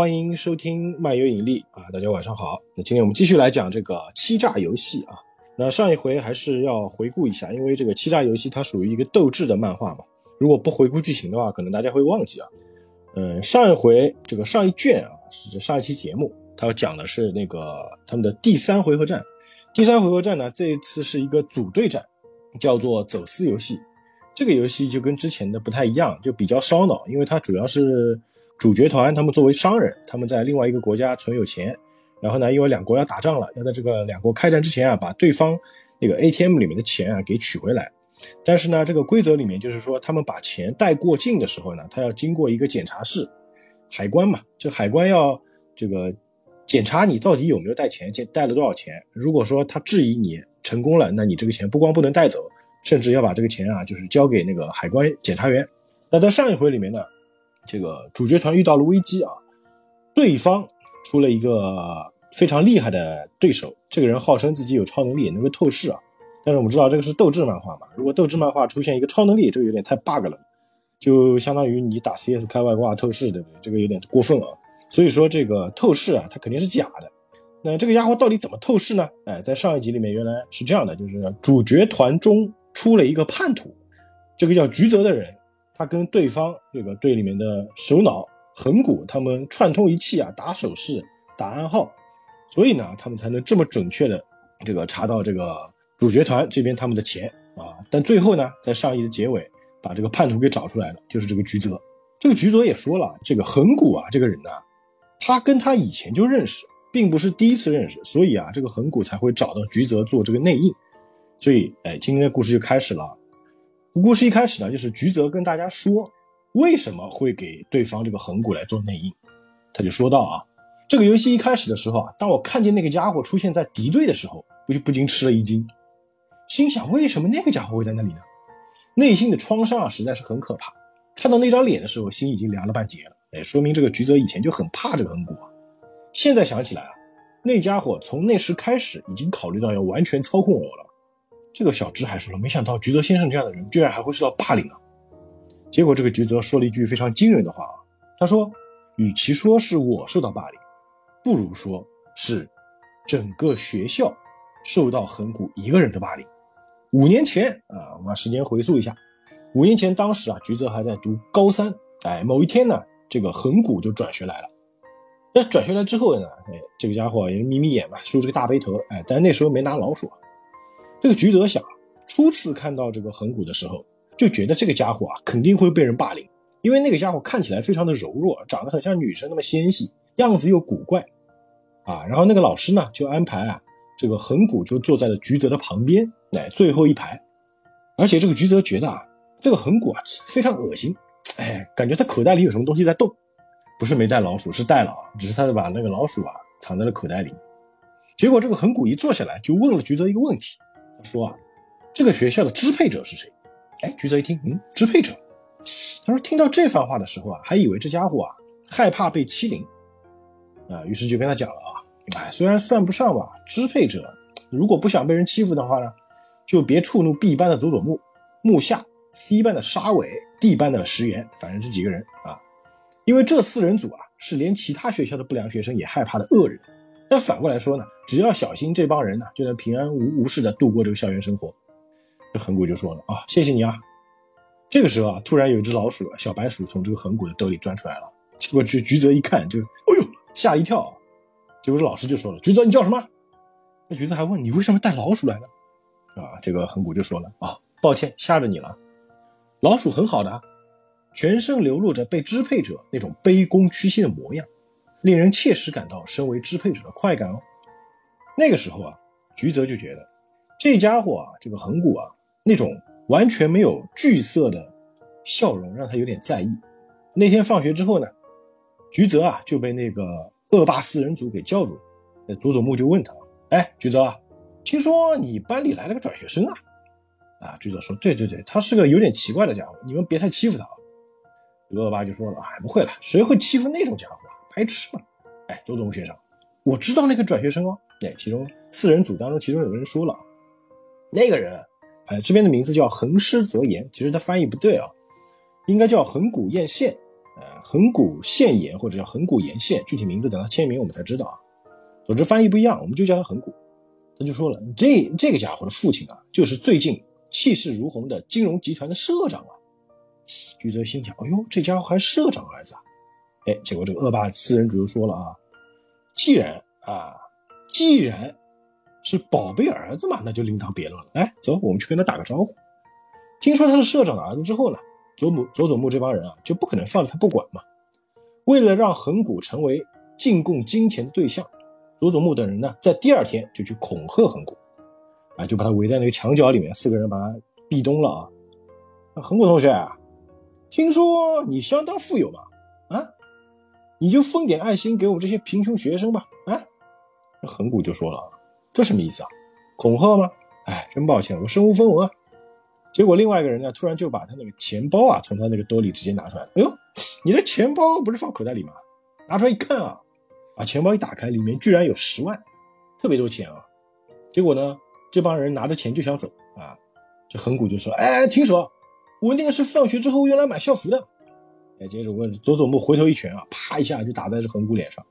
欢迎收听漫游引力啊！大家晚上好。那今天我们继续来讲这个欺诈游戏啊。那上一回还是要回顾一下，因为这个欺诈游戏它属于一个斗智的漫画嘛。如果不回顾剧情的话，可能大家会忘记啊。嗯，上一回这个上一卷啊，是上一期节目，它讲的是那个他们的第三回合战。第三回合战呢，这一次是一个组队战，叫做走私游戏。这个游戏就跟之前的不太一样，就比较烧脑，因为它主要是主角团他们作为商人，他们在另外一个国家存有钱，然后呢，因为两国要打仗了，要在这个两国开战之前啊，把对方那个 ATM 里面的钱啊给取回来。但是呢，这个规则里面就是说，他们把钱带过境的时候呢，他要经过一个检查室，海关嘛，这海关要这个检查你到底有没有带钱，带了多少钱。如果说他质疑你成功了，那你这个钱不光不能带走。甚至要把这个钱啊，就是交给那个海关检查员。那在上一回里面呢，这个主角团遇到了危机啊，对方出了一个非常厉害的对手，这个人号称自己有超能力，能够透视啊。但是我们知道这个是斗智漫画嘛，如果斗智漫画出现一个超能力，这个有点太 bug 了，就相当于你打 CS 开外挂透视，对不对？这个有点过分啊。所以说这个透视啊，它肯定是假的。那这个家伙到底怎么透视呢？哎，在上一集里面原来是这样的，就是主角团中。出了一个叛徒，这个叫菊泽的人，他跟对方这个队里面的首脑横谷他们串通一气啊，打手势、打暗号，所以呢，他们才能这么准确的这个查到这个主角团这边他们的钱啊。但最后呢，在上一的结尾，把这个叛徒给找出来了，就是这个菊泽。这个菊泽也说了，这个横谷啊，这个人呢，他跟他以前就认识，并不是第一次认识，所以啊，这个横谷才会找到菊泽做这个内应。所以，哎，今天的故事就开始了。故事一开始呢，就是菊泽跟大家说为什么会给对方这个横骨来做内应。他就说到啊，这个游戏一开始的时候啊，当我看见那个家伙出现在敌对的时候，我就不禁吃了一惊，心想为什么那个家伙会在那里呢？内心的创伤啊，实在是很可怕。看到那张脸的时候，心已经凉了半截了。哎，说明这个菊泽以前就很怕这个横骨啊。现在想起来啊，那家伙从那时开始已经考虑到要完全操控我了。这个小芝还说了，没想到菊泽先生这样的人居然还会受到霸凌啊！结果这个菊泽说了一句非常惊人的话啊，他说：“与其说是我受到霸凌，不如说是整个学校受到横谷一个人的霸凌。”五年前啊，我们把时间回溯一下，五年前当时啊，菊泽还在读高三，哎，某一天呢，这个横谷就转学来了。那转学来之后呢，哎，这个家伙也是眯眯眼嘛，梳着个大背头，哎，但是那时候没拿老鼠。这个菊泽想，初次看到这个横谷的时候，就觉得这个家伙啊肯定会被人霸凌，因为那个家伙看起来非常的柔弱，长得很像女生那么纤细，样子又古怪，啊，然后那个老师呢就安排啊，这个横谷就坐在了菊泽的旁边，哎，最后一排，而且这个菊泽觉得啊，这个横谷啊非常恶心，哎，感觉他口袋里有什么东西在动，不是没带老鼠，是带了，只是他把那个老鼠啊藏在了口袋里，结果这个横谷一坐下来就问了菊泽一个问题。说啊，这个学校的支配者是谁？哎，橘子一听，嗯，支配者。他说听到这番话的时候啊，还以为这家伙啊害怕被欺凌啊，于是就跟他讲了啊，哎，虽然算不上吧，支配者，如果不想被人欺负的话呢，就别触怒 B 班的佐佐木、木下、C 班的沙尾、D 班的石原，反正这几个人啊，因为这四人组啊是连其他学校的不良学生也害怕的恶人。那反过来说呢，只要小心这帮人呢，就能平安无无事的度过这个校园生活。这恒古就说了啊，谢谢你啊。这个时候啊，突然有一只老鼠，小白鼠从这个恒古的兜里钻出来了。结果菊菊泽一看，就哎呦吓一跳。结果这老师就说了，菊泽你叫什么？那菊泽还问你为什么带老鼠来呢？啊，这个恒古就说了啊，抱歉吓着你了。老鼠很好的，全身流露着被支配者那种卑躬屈膝的模样。令人切实感到身为支配者的快感哦。那个时候啊，菊泽就觉得这家伙啊，这个横谷啊，那种完全没有惧色的笑容让他有点在意。那天放学之后呢，菊泽啊就被那个恶霸四人组给叫住了。佐佐木就问他：“哎，菊泽啊，听说你班里来了个转学生啊？”啊，菊泽说：“对对对，他是个有点奇怪的家伙，你们别太欺负他啊。”恶霸就说了：“哎，不会了，谁会欺负那种家伙？”白痴嘛！哎，佐佐木先生，我知道那个转学生哦。哎，其中四人组当中，其中有个人说了，那个人，哎，这边的名字叫横尸泽言，其实他翻译不对啊，应该叫横骨彦宪。呃，横谷宪言或者叫横谷沿线，具体名字等他签名我们才知道啊。总之翻译不一样，我们就叫他横谷。他就说了，这这个家伙的父亲啊，就是最近气势如虹的金融集团的社长啊。居泽心想，哎呦，这家伙还是社长儿子啊！结果这个恶霸四人组就说了啊，既然啊，既然是宝贝儿子嘛，那就另当别论了。来，走，我们去跟他打个招呼。听说他是社长的儿子之后呢，佐木佐佐木这帮人啊，就不可能放着他不管嘛。为了让横谷成为进贡金钱的对象，佐佐木等人呢，在第二天就去恐吓横谷，啊，就把他围在那个墙角里面，四个人把他壁咚了啊。那横谷同学啊，听说你相当富有嘛？你就分点爱心给我们这些贫穷学生吧。啊，横谷就说了，这什么意思啊？恐吓吗？哎，真抱歉，我身无分文啊。结果另外一个人呢，突然就把他那个钱包啊，从他那个兜里直接拿出来。哎呦，你的钱包不是放口袋里吗？拿出来一看啊，把钱包一打开，里面居然有十万，特别多钱啊。结果呢，这帮人拿着钱就想走啊，这恒古就说：“哎，停手！我那个是放学之后用来买校服的。”哎，接着问佐佐木回头一拳啊，啪一下就打在这横谷脸上。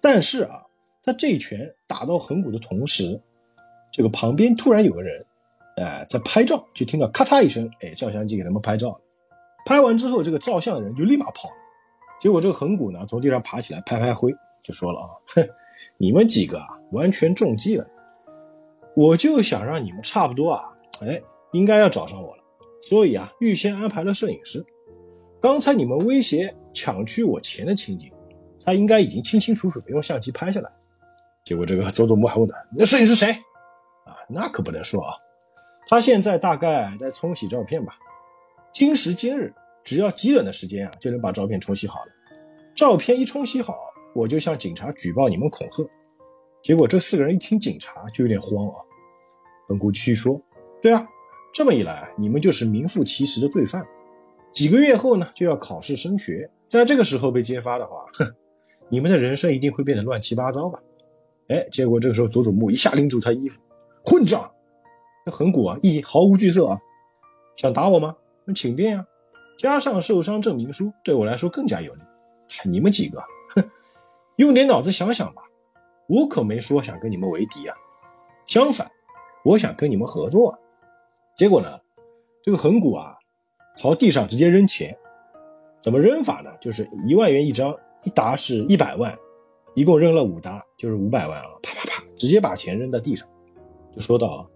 但是啊，他这一拳打到横谷的同时，这个旁边突然有个人。哎，在拍照就听到咔嚓一声，哎，照相机给他们拍照。拍完之后，这个照相的人就立马跑了。结果这个横骨呢，从地上爬起来，拍拍灰，就说了啊，哼，你们几个啊，完全中计了。我就想让你们差不多啊，哎，应该要找上我了。所以啊，预先安排了摄影师。刚才你们威胁抢去我钱的情景，他应该已经清清楚楚的用相机拍下来。结果这个佐佐木还问他，那摄影师谁？啊，那可不能说啊。他现在大概在冲洗照片吧，今时今日，只要极短的时间啊，就能把照片冲洗好了。照片一冲洗好，我就向警察举报你们恐吓。结果这四个人一听警察，就有点慌啊。本谷继续说：“对啊，这么一来，你们就是名副其实的罪犯。几个月后呢，就要考试升学，在这个时候被揭发的话，哼，你们的人生一定会变得乱七八糟吧？”哎，结果这个时候佐佐木一下拎住他衣服，混账！这横谷啊，一毫无惧色啊，想打我吗？那请便啊，加上受伤证明书，对我来说更加有利。你们几个，哼，用点脑子想想吧，我可没说想跟你们为敌啊，相反，我想跟你们合作。结果呢，这个横谷啊，朝地上直接扔钱，怎么扔法呢？就是一万元一张，一沓是一百万，一共扔了五沓，就是五百万啊，啪啪啪，直接把钱扔到地上，就说到啊。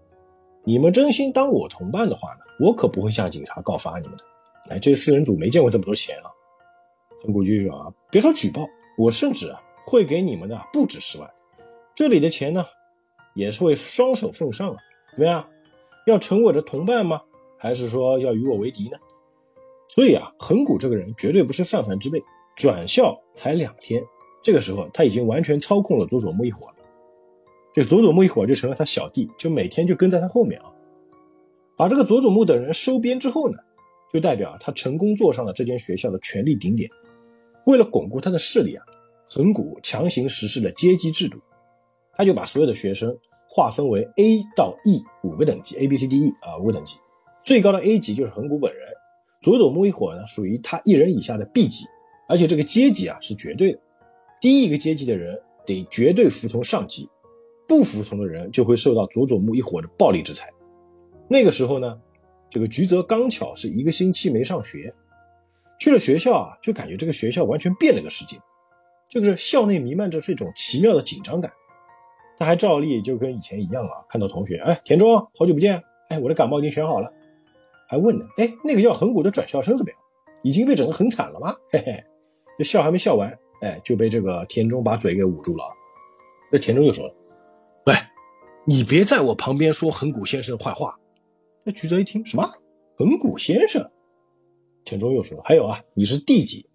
你们真心当我同伴的话呢，我可不会向警察告发你们的。哎，这四人组没见过这么多钱啊！横谷就说啊，别说举报，我甚至啊会给你们的不止十万。这里的钱呢，也是会双手奉上啊。怎么样？要成我的同伴吗？还是说要与我为敌呢？所以啊，横谷这个人绝对不是泛泛之辈。转校才两天，这个时候他已经完全操控了佐佐木一伙了。这佐佐木一伙就成了他小弟，就每天就跟在他后面啊。把这个佐佐木等人收编之后呢，就代表他成功坐上了这间学校的权力顶点。为了巩固他的势力啊，横谷强行实施了阶级制度，他就把所有的学生划分为 A 到 E 五个等级，A B C D E 啊五个等级，最高的 A 级就是横谷本人，佐佐木一伙呢属于他一人以下的 B 级，而且这个阶级啊是绝对的，低一个阶级的人得绝对服从上级。不服从的人就会受到佐佐木一伙的暴力制裁。那个时候呢，这个菊泽刚巧是一个星期没上学，去了学校啊，就感觉这个学校完全变了个世界。这个是校内弥漫着这种奇妙的紧张感。他还照例就跟以前一样啊，看到同学，哎，田中，好久不见，哎，我的感冒已经选好了，还问呢，哎，那个叫横谷的转校生怎么样？已经被整得很惨了吗？嘿嘿，这笑还没笑完，哎，就被这个田中把嘴给捂住了。这田中就说了。喂，你别在我旁边说横谷先生坏话。那菊泽一听，什么横谷先生？田中又说，还有啊，你是 D 级，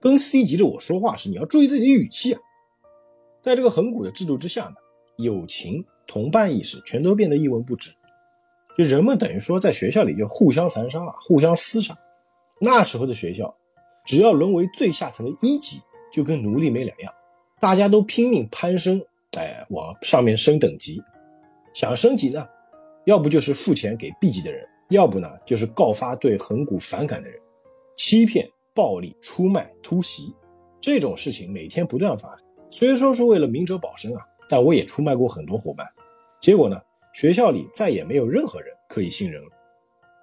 跟 C 级的我说话时，你要注意自己的语气啊。在这个横谷的制度之下呢，友情、同伴意识全都变得一文不值，就人们等于说在学校里就互相残杀啊，互相厮杀。那时候的学校，只要沦为最下层的一级，就跟奴隶没两样，大家都拼命攀升。哎，往上面升等级，想升级呢，要不就是付钱给 B 级的人，要不呢就是告发对横谷反感的人，欺骗暴力出卖、突袭这种事情每天不断发生。虽说是为了明哲保身啊，但我也出卖过很多伙伴。结果呢，学校里再也没有任何人可以信任了。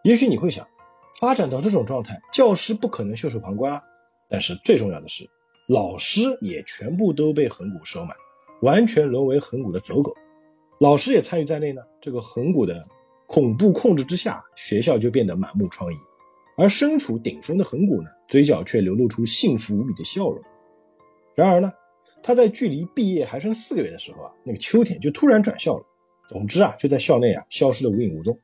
也许你会想，发展到这种状态，教师不可能袖手旁观啊。但是最重要的是，老师也全部都被横股收买，完全沦为横股的走狗。老师也参与在内呢。这个横股的恐怖控制之下，学校就变得满目疮痍。而身处顶峰的横股呢，嘴角却流露出幸福无比的笑容。然而呢，他在距离毕业还剩四个月的时候啊，那个秋天就突然转校了。总之啊，就在校内啊消失的无影无踪。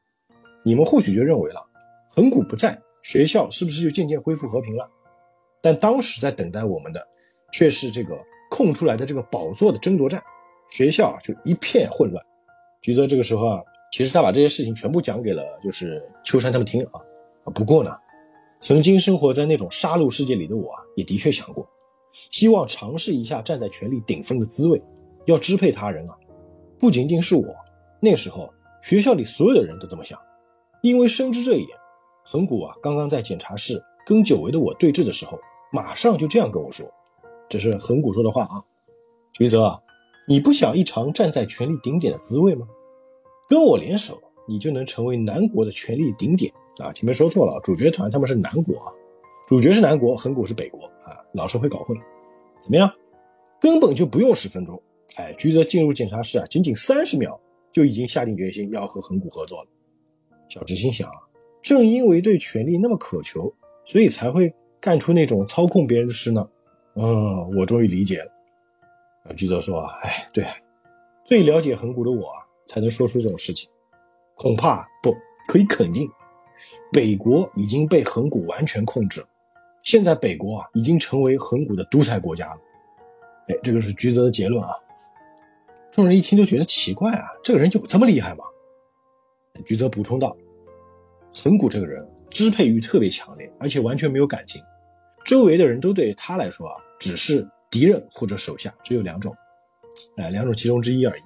你们或许就认为了，恒古不在，学校是不是就渐渐恢复和平了？但当时在等待我们的，却是这个空出来的这个宝座的争夺战，学校就一片混乱。菊泽这个时候啊，其实他把这些事情全部讲给了就是秋山他们听啊。不过呢，曾经生活在那种杀戮世界里的我啊，也的确想过，希望尝试一下站在权力顶峰的滋味。要支配他人啊，不仅仅是我，那时候学校里所有的人都这么想。因为深知这一点，横谷啊，刚刚在检查室跟久违的我对峙的时候，马上就这样跟我说：“这是横谷说的话啊，菊泽啊，你不想一尝站在权力顶点的滋味吗？跟我联手，你就能成为南国的权力顶点。”啊，前面说错了，主角团他们是南国啊，主角是南国，横谷是北国啊，老是会搞混。怎么样？根本就不用十分钟，哎，菊泽进入检查室啊，仅仅三十秒就已经下定决心要和恒古合作了。小直心想啊，正因为对权力那么渴求，所以才会干出那种操控别人的事呢。嗯，我终于理解了。啊，菊泽说啊，哎，对，最了解恒古的我啊，才能说出这种事情。恐怕不可以肯定。北国已经被恒古完全控制了，现在北国啊已经成为恒古的独裁国家了。哎，这个是菊泽的结论啊。众人一听就觉得奇怪啊，这个人有这么厉害吗？菊泽补充道：“横谷这个人支配欲特别强烈，而且完全没有感情，周围的人都对他来说啊只是敌人或者手下，只有两种，哎，两种其中之一而已。”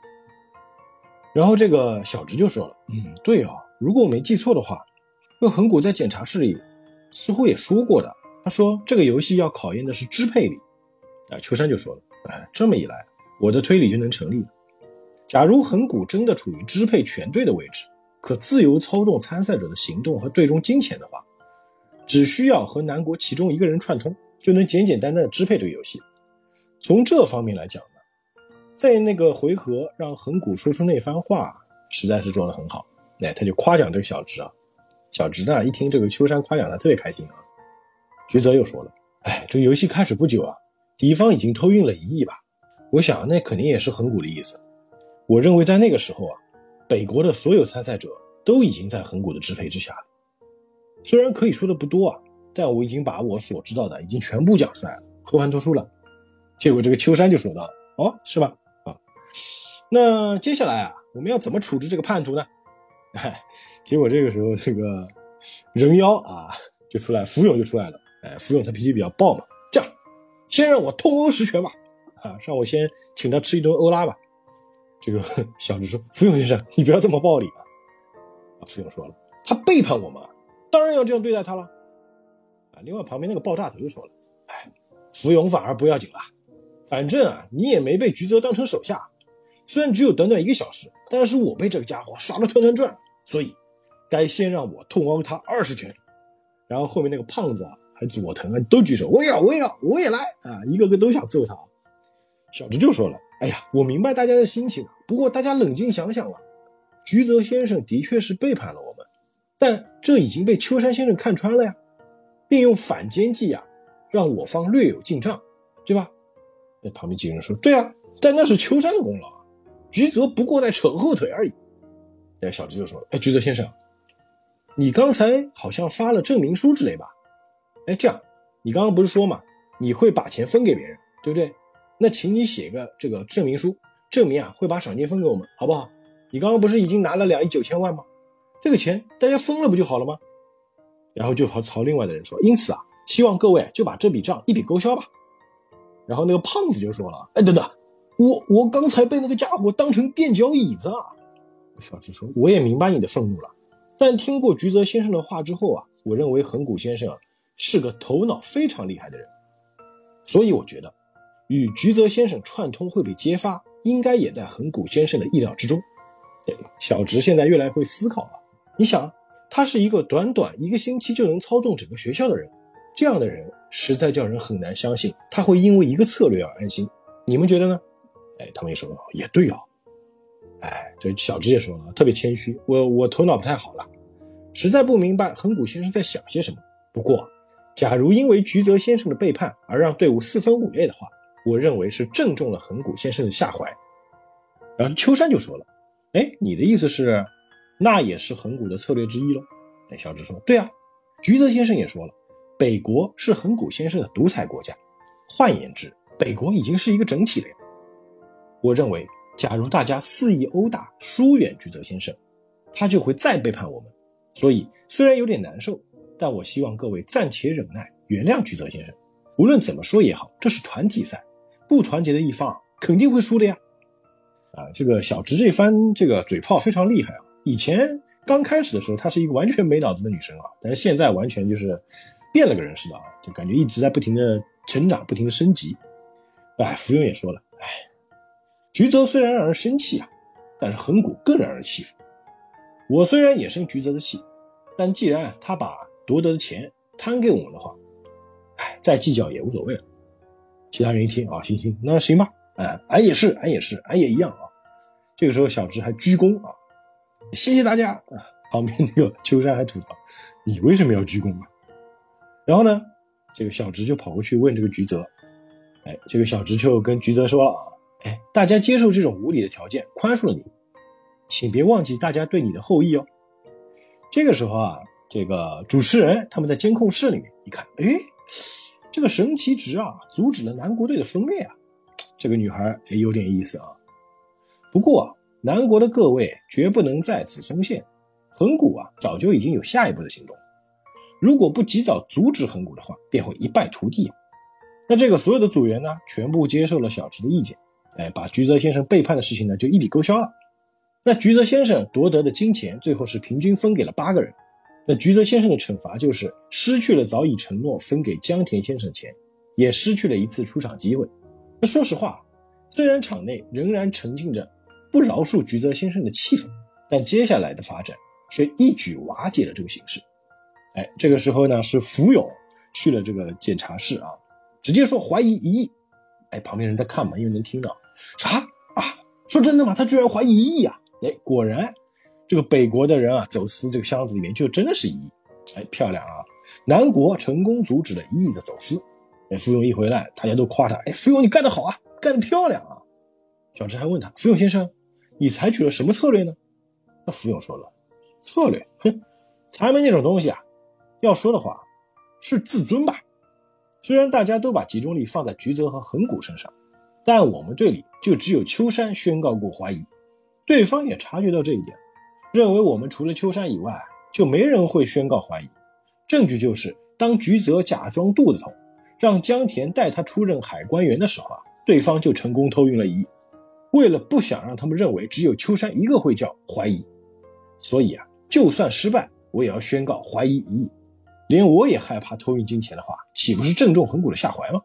然后这个小直就说了：“嗯，对啊，如果我没记错的话。”这横谷在检查室里似乎也说过的，他说这个游戏要考验的是支配力。啊，秋山就说了，哎，这么一来，我的推理就能成立了。假如横谷真的处于支配全队的位置，可自由操纵参赛者的行动和队中金钱的话，只需要和南国其中一个人串通，就能简简单单的支配这个游戏。从这方面来讲呢，在那个回合让横谷说出那番话，实在是做得很好。哎，他就夸奖这个小直啊。小直呢，一听这个秋山夸奖他，特别开心啊。菊泽又说了：“哎，这游戏开始不久啊，敌方已经偷运了一亿吧？我想那肯定也是横谷的意思。我认为在那个时候啊，北国的所有参赛者都已经在恒古的支配之下了。虽然可以说的不多啊，但我已经把我所知道的已经全部讲出来了，和盘托出了。结果这个秋山就说道：‘哦，是吧？啊，那接下来啊，我们要怎么处置这个叛徒呢？’哎。”结果这个时候，这个人妖啊就出来，福永就出来了。哎，福永他脾气比较暴嘛，这样，先让我痛殴十拳吧，啊，让我先请他吃一顿欧拉吧。这个 小智说：“福永先生，你不要这么暴力啊！”啊，福永说了：“他背叛我们，当然要这样对待他了。”啊，另外旁边那个爆炸头就说了：“哎，福永反而不要紧了，反正啊，你也没被菊泽当成手下，虽然只有短短一个小时，但是我被这个家伙耍得团团转，所以。”该先让我痛殴他二十拳，然后后面那个胖子啊，还佐藤啊，都举手，我也要，我也要，我也来啊！一个个都想揍他。小直就说了：“哎呀，我明白大家的心情，不过大家冷静想想了，菊泽先生的确是背叛了我们，但这已经被秋山先生看穿了呀，并用反间计啊，让我方略有进账，对吧？”那旁边几个人说：“对啊，但那是秋山的功劳，菊泽不过在扯后腿而已。”那小直就说了：“哎，菊泽先生。”你刚才好像发了证明书之类吧？哎，这样，你刚刚不是说嘛，你会把钱分给别人，对不对？那请你写个这个证明书，证明啊会把赏金分给我们，好不好？你刚刚不是已经拿了两亿九千万吗？这个钱大家分了不就好了吗？然后就和朝另外的人说，因此啊，希望各位就把这笔账一笔勾销吧。然后那个胖子就说了，哎，等等，我我刚才被那个家伙当成垫脚椅子啊！小智说，我也明白你的愤怒了。但听过菊泽先生的话之后啊，我认为横谷先生是个头脑非常厉害的人，所以我觉得与菊泽先生串通会被揭发，应该也在横谷先生的意料之中。小直现在越来越会思考了。你想，他是一个短短一个星期就能操纵整个学校的人，这样的人实在叫人很难相信他会因为一个策略而安心。你们觉得呢？哎，他们也说也对啊。哎，这小直也说了，特别谦虚，我我头脑不太好了，实在不明白横谷先生在想些什么。不过，假如因为菊泽先生的背叛而让队伍四分五裂的话，我认为是正中了横谷先生的下怀。然后秋山就说了。哎，你的意思是，那也是横谷的策略之一喽？哎，小智说：“对啊。”菊泽先生也说了，北国是横谷先生的独裁国家，换言之，北国已经是一个整体了呀。我认为，假如大家肆意殴打、疏远菊泽先生，他就会再背叛我们。所以，虽然有点难受，但我希望各位暂且忍耐，原谅菊泽先生。无论怎么说也好，这是团体赛，不团结的一方肯定会输的呀。啊，这个小直这番这个嘴炮非常厉害啊！以前刚开始的时候，她是一个完全没脑子的女生啊，但是现在完全就是变了个人似的啊，就感觉一直在不停的成长，不停的升级。哎，福永也说了，哎，菊泽虽然让人生气啊，但是横谷更让人气愤。我虽然也生菊泽的气，但既然他把夺得的钱摊给我们的话，哎，再计较也无所谓了。其他人一听啊，行行，那行吧。哎，俺也是，俺也是，俺也一样啊。这个时候，小直还鞠躬啊，谢谢大家。旁边那个秋山还吐槽：“你为什么要鞠躬啊？”然后呢，这个小直就跑过去问这个菊泽：“哎，这个小直就跟菊泽说了啊，哎，大家接受这种无理的条件，宽恕了你，请别忘记大家对你的厚意哦。”这个时候啊，这个主持人他们在监控室里面一看，哎，这个神奇值啊，阻止了南国队的分裂啊。这个女孩也有点意思啊，不过南国的各位绝不能在此松懈，横谷啊早就已经有下一步的行动，如果不及早阻止横谷的话，便会一败涂地。那这个所有的组员呢，全部接受了小池的意见，哎，把菊泽先生背叛的事情呢就一笔勾销了。那菊泽先生夺得的金钱最后是平均分给了八个人，那菊泽先生的惩罚就是失去了早已承诺分给江田先生的钱，也失去了一次出场机会。那说实话，虽然场内仍然沉浸着不饶恕菊泽先生的气氛，但接下来的发展却一举瓦解了这个形势。哎，这个时候呢，是福永去了这个检查室啊，直接说怀疑一亿。哎，旁边人在看嘛，因为能听到啥啊？说真的吗？他居然怀疑一亿啊！哎，果然，这个北国的人啊，走私这个箱子里面就真的是一亿。哎，漂亮啊！南国成功阻止了一亿的走私。哎，福永一回来，大家都夸他。哎，福永你干得好啊，干得漂亮啊！小池还问他，福永先生，你采取了什么策略呢？那福永说了，策略，哼，财门那种东西啊，要说的话是自尊吧。虽然大家都把集中力放在菊泽和横谷身上，但我们队里就只有秋山宣告过怀疑，对方也察觉到这一点，认为我们除了秋山以外，就没人会宣告怀疑。证据就是，当菊泽假装肚子痛。让江田带他出任海关员的时候啊，对方就成功偷运了一亿。为了不想让他们认为只有秋山一个会叫怀疑，所以啊，就算失败，我也要宣告怀疑一亿。连我也害怕偷运金钱的话，岂不是正中横谷的下怀吗？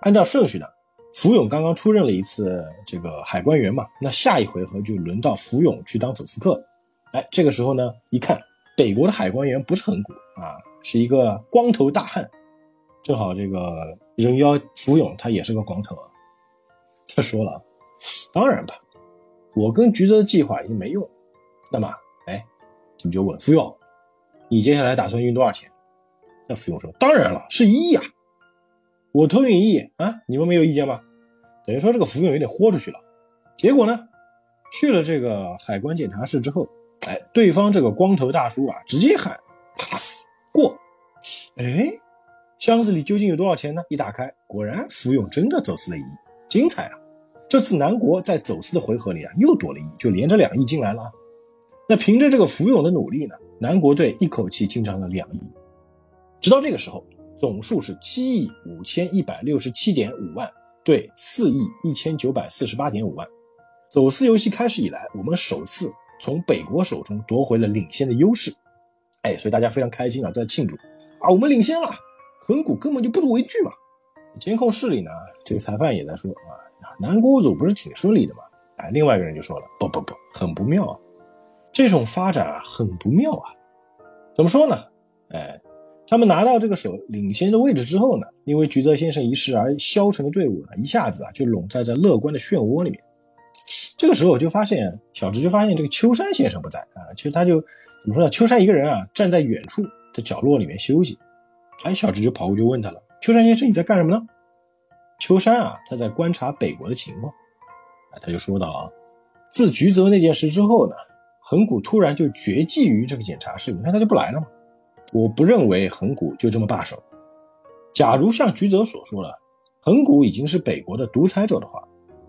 按照顺序呢，福永刚刚出任了一次这个海关员嘛，那下一回合就轮到福永去当走私客。哎，这个时候呢，一看北国的海关员不是很鼓啊，是一个光头大汉。正好这个人妖福永他也是个光头啊，他说了，当然吧，我跟橘子的计划已经没用，那么，哎，你就问福永，你接下来打算运多少钱？那福永说，当然了，是一亿啊，我偷运一亿啊，你们没有意见吗？等于说这个福永有点豁出去了，结果呢，去了这个海关检查室之后，哎，对方这个光头大叔啊，直接喊 pass 过，哎。箱子里究竟有多少钱呢？一打开，果然福永真的走私了一亿，精彩啊！这次南国在走私的回合里啊，又多了一亿，就连着两亿进来了。那凭着这个福永的努力呢，南国队一口气进账了两亿。直到这个时候，总数是七亿五千一百六十七点五万对四亿一千九百四十八点五万。走私游戏开始以来，我们首次从北国手中夺回了领先的优势。哎，所以大家非常开心啊，在庆祝。啊，我们领先了，恒谷根本就不足为惧嘛。监控室里呢，这个裁判也在说啊，南国组不是挺顺利的吗？哎，另外一个人就说了，不不不，很不妙啊，这种发展啊，很不妙啊。怎么说呢？哎，他们拿到这个手领先的位置之后呢，因为菊泽先生一事而消沉的队伍呢，一下子啊就笼罩在乐观的漩涡里面。这个时候我就发现，小直就发现这个秋山先生不在啊，其实他就怎么说呢？秋山一个人啊，站在远处的角落里面休息。哎，小直就跑过去问他了：“秋山先生，你在干什么呢？”秋山啊，他在观察北国的情况。啊，他就说到啊，自菊泽那件事之后呢，横谷突然就绝迹于这个检查室，你看他就不来了嘛。我不认为横谷就这么罢手。假如像菊泽所说的，横谷已经是北国的独裁者的话，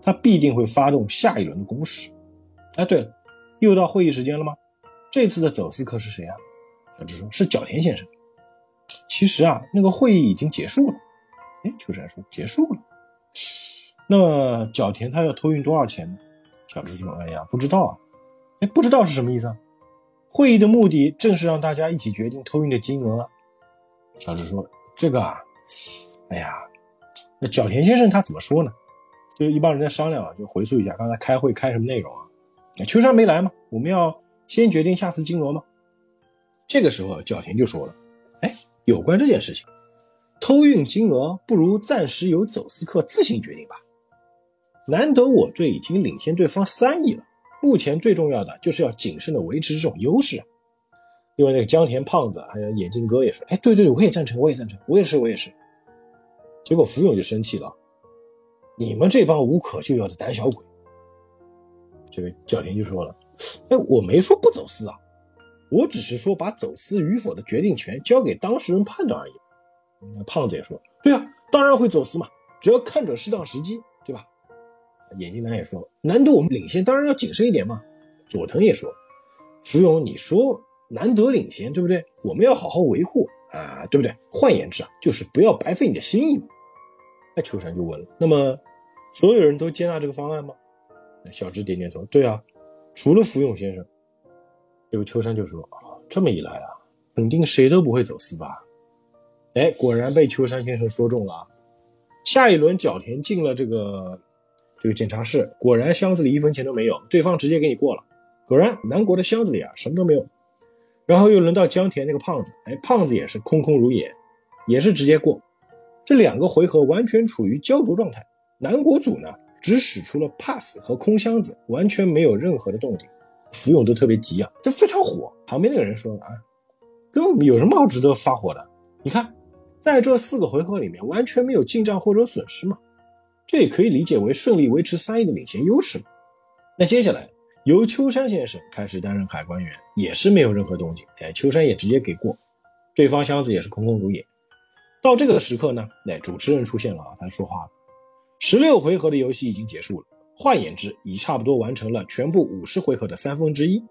他必定会发动下一轮的攻势。哎，对了，又到会议时间了吗？这次的走私客是谁啊？小智说是角田先生。其实啊，那个会议已经结束了。哎，秋山说结束了。那角田他要偷运多少钱呢？小智说：“哎呀，不知道啊。哎，不知道是什么意思啊？会议的目的正是让大家一起决定偷运的金额。”小智说：“这个啊，哎呀，那角田先生他怎么说呢？就是一帮人在商量啊，就回溯一下刚才开会开什么内容啊？秋山没来吗？我们要先决定下次金额吗？”这个时候角田就说了：“哎，有关这件事情，偷运金额不如暂时由走私客自行决定吧。”难得我队已经领先对方三亿了，目前最重要的就是要谨慎的维持这种优势。另外那个江田胖子还有眼镜哥也说：“哎，对对，我也赞成，我也赞成，我也是，我也是。”结果福永就生气了：“你们这帮无可救药的胆小鬼！”这个角田就说了：“哎，我没说不走私啊，我只是说把走私与否的决定权交给当事人判断而已。”那胖子也说：“对啊，当然会走私嘛，只要看准适当时机，对吧？”眼镜男也说：“难得我们领先，当然要谨慎一点嘛。”佐藤也说：“福永，你说难得领先，对不对？我们要好好维护啊，对不对？换言之啊，就是不要白费你的心意嘛。”那秋山就问了：“那么所有人都接纳这个方案吗？”小智点点头：“对啊，除了福永先生。”这个秋山就说：“啊，这么一来啊，肯定谁都不会走私吧？”哎，果然被秋山先生说中了。下一轮角田进了这个。这个检查室果然箱子里一分钱都没有，对方直接给你过了。果然南国的箱子里啊什么都没有。然后又轮到江田那个胖子，哎，胖子也是空空如也，也是直接过。这两个回合完全处于焦灼状态。南国主呢只使出了 pass 和空箱子，完全没有任何的动静。福永都特别急啊，这非常火。旁边那个人说啊，跟我们有什么好值得发火的？你看，在这四个回合里面完全没有进账或者损失嘛。这也可以理解为顺利维持三亿的领先优势嘛？那接下来由秋山先生开始担任海关员，也是没有任何动静。哎，秋山也直接给过，对方箱子也是空空如也。到这个时刻呢，哎，主持人出现了啊，他说话了。十六回合的游戏已经结束了，换言之，已差不多完成了全部五十回合的三分之一。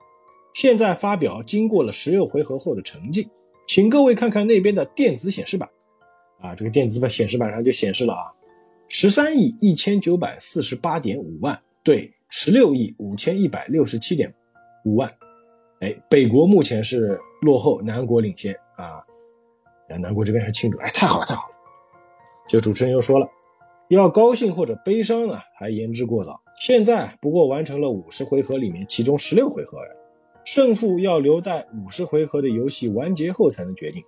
现在发表经过了十六回合后的成绩，请各位看看那边的电子显示板。啊，这个电子版显示板上就显示了啊。十三亿一千九百四十八点五万对十六亿五千一百六十七点五万，哎，北国目前是落后，南国领先啊！南国这边还庆祝，哎，太好了，太好了！就主持人又说了，要高兴或者悲伤啊，还言之过早。现在不过完成了五十回合里面其中十六回合而已，胜负要留待五十回合的游戏完结后才能决定。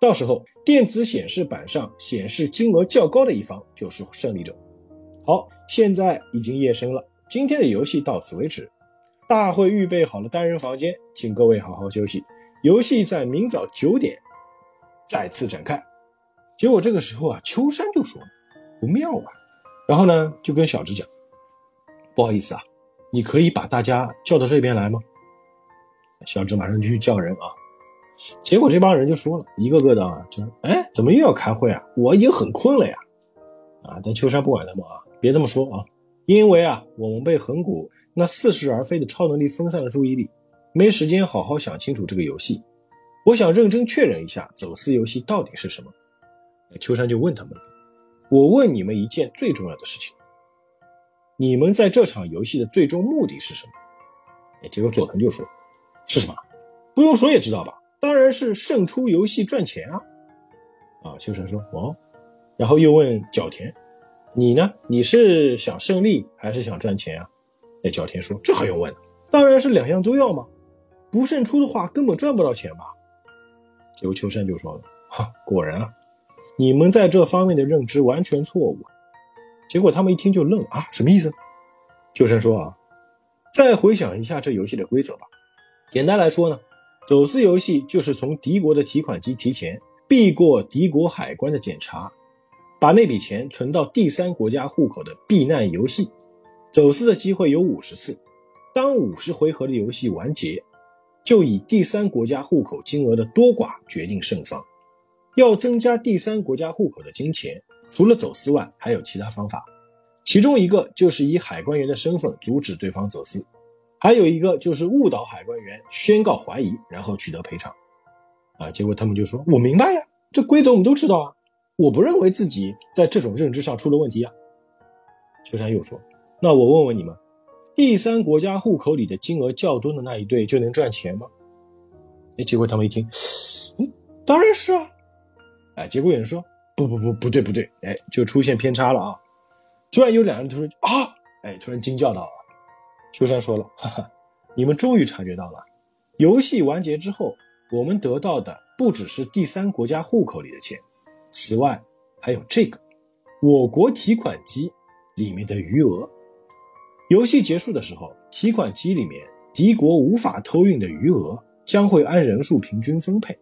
到时候，电子显示板上显示金额较高的一方就是胜利者。好，现在已经夜深了，今天的游戏到此为止。大会预备好了单人房间，请各位好好休息。游戏在明早九点再次展开。结果这个时候啊，秋山就说不妙啊，然后呢就跟小直讲，不好意思啊，你可以把大家叫到这边来吗？小直马上就去叫人啊。结果这帮人就说了一个个的啊，就哎，怎么又要开会啊？我已经很困了呀！啊，但秋山不管他们啊，别这么说啊，因为啊，我们被横谷那似是而非的超能力分散了注意力，没时间好好想清楚这个游戏。我想认真确认一下走私游戏到底是什么。秋山就问他们：“我问你们一件最重要的事情，你们在这场游戏的最终目的是什么？”，结果佐藤就说：“是什么？不用说也知道吧。”当然是胜出游戏赚钱啊！啊，秋山说：“哦。”然后又问角田：“你呢？你是想胜利还是想赚钱啊？”那角田说：“这还用问？当然是两样都要嘛。不胜出的话，根本赚不到钱嘛。”刘秋山就说了：“哈，果然啊，你们在这方面的认知完全错误。”结果他们一听就愣了啊，什么意思？秋山说：“啊，再回想一下这游戏的规则吧。简单来说呢。”走私游戏就是从敌国的提款机提钱，避过敌国海关的检查，把那笔钱存到第三国家户口的避难游戏。走私的机会有五十次，当五十回合的游戏完结，就以第三国家户口金额的多寡决定胜方。要增加第三国家户口的金钱，除了走私外，还有其他方法，其中一个就是以海关员的身份阻止对方走私。还有一个就是误导海关员，宣告怀疑，然后取得赔偿，啊，结果他们就说：“我明白呀，这规则我们都知道啊，我不认为自己在这种认知上出了问题啊。”秋山又说：“那我问问你们，第三国家户口里的金额较多的那一队就能赚钱吗？”哎，结果他们一听，嗯，当然是啊，哎，结果有人说：“不不不，不对不对，哎，就出现偏差了啊！”突然有两个人突然啊，哎，突然惊叫道。秋山说了：“ 哈哈，你们终于察觉到了，游戏完结之后，我们得到的不只是第三国家户口里的钱，此外还有这个我国提款机里面的余额。游戏结束的时候，提款机里面敌国无法偷运的余额将会按人数平均分配。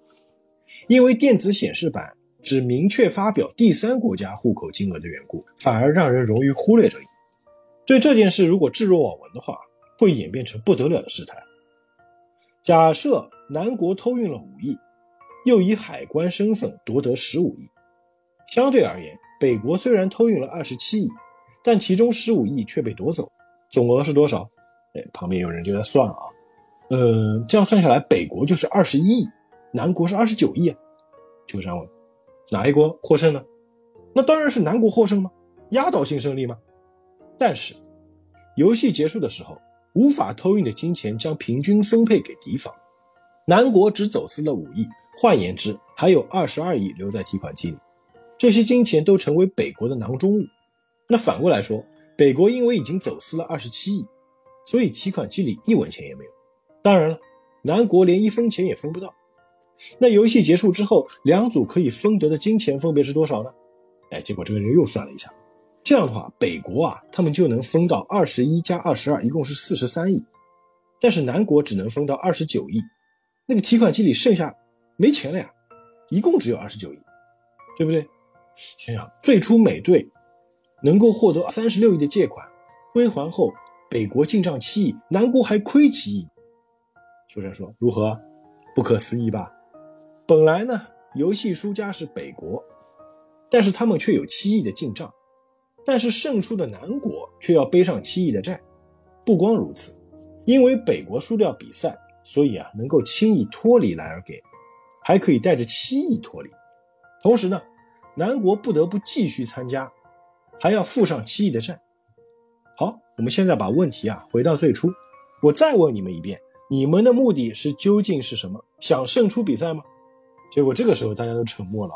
因为电子显示板只明确发表第三国家户口金额的缘故，反而让人容易忽略这一点。”对这件事，如果置若罔闻的话，会演变成不得了的事态。假设南国偷运了五亿，又以海关身份夺得十五亿，相对而言，北国虽然偷运了二十七亿，但其中十五亿却被夺走，总额是多少？哎，旁边有人就在算啊，呃，这样算下来，北国就是二十一亿，南国是二十九亿。秋山问：哪一国获胜呢？那当然是南国获胜吗？压倒性胜利吗？但是，游戏结束的时候，无法偷运的金钱将平均分配给敌方。南国只走私了五亿，换言之，还有二十二亿留在提款机里。这些金钱都成为北国的囊中物。那反过来说，北国因为已经走私了二十七亿，所以提款机里一文钱也没有。当然了，南国连一分钱也分不到。那游戏结束之后，两组可以分得的金钱分别是多少呢？哎，结果这个人又算了一下。这样的话，北国啊，他们就能分到二十一加二十二，一共是四十三亿。但是南国只能分到二十九亿，那个提款机里剩下没钱了呀，一共只有二十九亿，对不对？想想最初美队能够获得三十六亿的借款归还后，北国进账七亿，南国还亏七亿。秋山说：“如何？不可思议吧？本来呢，游戏输家是北国，但是他们却有七亿的进账。”但是胜出的南国却要背上七亿的债，不光如此，因为北国输掉比赛，所以啊能够轻易脱离莱尔给，还可以带着七亿脱离。同时呢，南国不得不继续参加，还要付上七亿的债。好，我们现在把问题啊回到最初，我再问你们一遍，你们的目的是究竟是什么？想胜出比赛吗？结果这个时候大家都沉默了。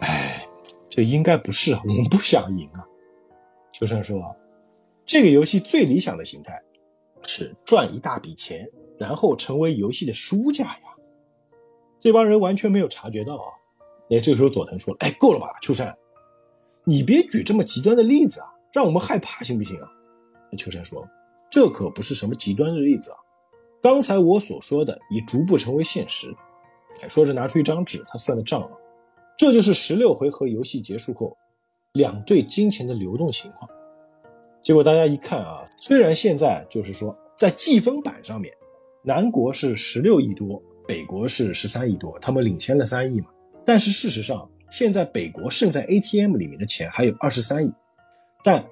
唉。这应该不是啊，我们不想赢啊。秋生说：“这个游戏最理想的形态是赚一大笔钱，然后成为游戏的输家呀。”这帮人完全没有察觉到啊。哎，这个时候佐藤说了：“哎，够了吧，秋山，你别举这么极端的例子啊，让我们害怕行不行啊？”秋山说：“这可不是什么极端的例子啊，刚才我所说的已逐步成为现实。”哎，说着拿出一张纸，他算的账啊。这就是十六回合游戏结束后，两队金钱的流动情况。结果大家一看啊，虽然现在就是说在计分板上面，南国是十六亿多，北国是十三亿多，他们领先了三亿嘛。但是事实上，现在北国剩在 ATM 里面的钱还有二十三亿，但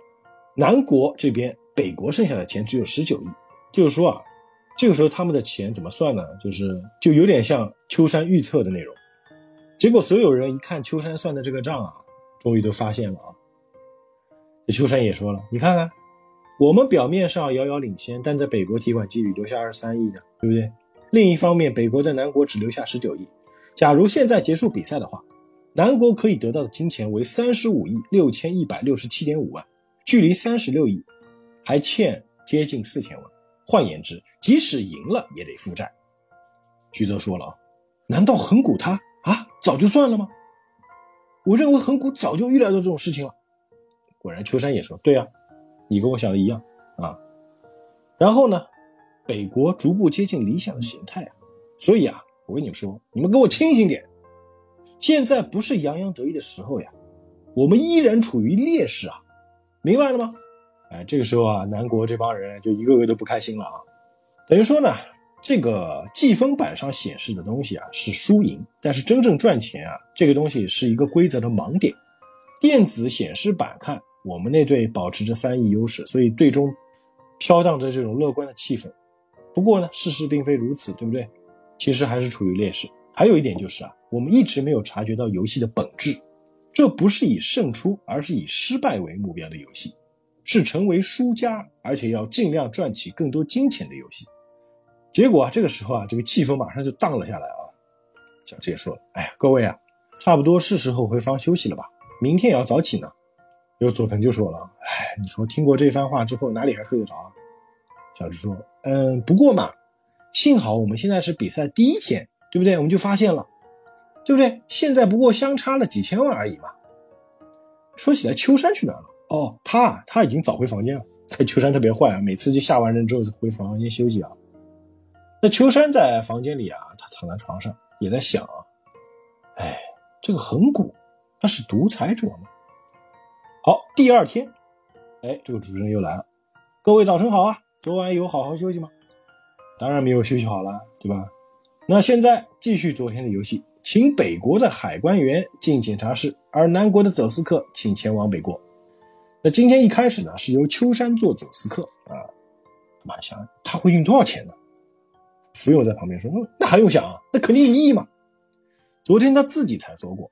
南国这边北国剩下的钱只有十九亿。就是说啊，这个时候他们的钱怎么算呢？就是就有点像秋山预测的内容。结果所有人一看秋山算的这个账啊，终于都发现了啊。这秋山也说了：“你看看，我们表面上遥遥领先，但在北国提款机里留下二十三亿的，对不对？另一方面，北国在南国只留下十九亿。假如现在结束比赛的话，南国可以得到的金钱为三十五亿六千一百六十七点五万，距离三十六亿还欠接近四千万。换言之，即使赢了也得负债。徐泽说了啊，难道恒古他啊早就算了吗？我认为恒古早就预料到这种事情了。果然，秋山也说，对啊，你跟我想的一样啊。然后呢，北国逐步接近理想的形态啊，所以啊，我跟你们说，你们给我清醒点。现在不是洋洋得意的时候呀，我们依然处于劣势啊，明白了吗？哎，这个时候啊，南国这帮人就一个个都不开心了啊。等于说呢，这个计分板上显示的东西啊是输赢，但是真正赚钱啊，这个东西是一个规则的盲点。电子显示板看我们那队保持着三亿优势，所以最终飘荡着这种乐观的气氛。不过呢，事实并非如此，对不对？其实还是处于劣势。还有一点就是啊。我们一直没有察觉到游戏的本质，这不是以胜出，而是以失败为目标的游戏，是成为输家，而且要尽量赚取更多金钱的游戏。结果啊，这个时候啊，这个气氛马上就荡了下来啊。小智也说：“哎呀，各位啊，差不多是时候回房休息了吧？明天也要早起呢。”有佐藤就说了：“哎，你说听过这番话之后，哪里还睡得着？”啊？”小智说：“嗯，不过嘛，幸好我们现在是比赛第一天，对不对？我们就发现了。”对不对？现在不过相差了几千万而已嘛。说起来，秋山去哪了？哦，他啊他已经早回房间了。秋山特别坏啊，每次就下完人之后回房间休息啊。那秋山在房间里啊，他躺在床上也在想啊，哎，这个恒古他是独裁者吗？好，第二天，哎，这个主持人又来了。各位早晨好啊，昨晚有好好休息吗？当然没有休息好了，对吧？那现在继续昨天的游戏。请北国的海关员进检查室，而南国的走私客请前往北国。那今天一开始呢，是由秋山做走私客啊。马想他会运多少钱呢？福永在旁边说：“那还用想啊？那肯定一亿嘛。昨天他自己才说过，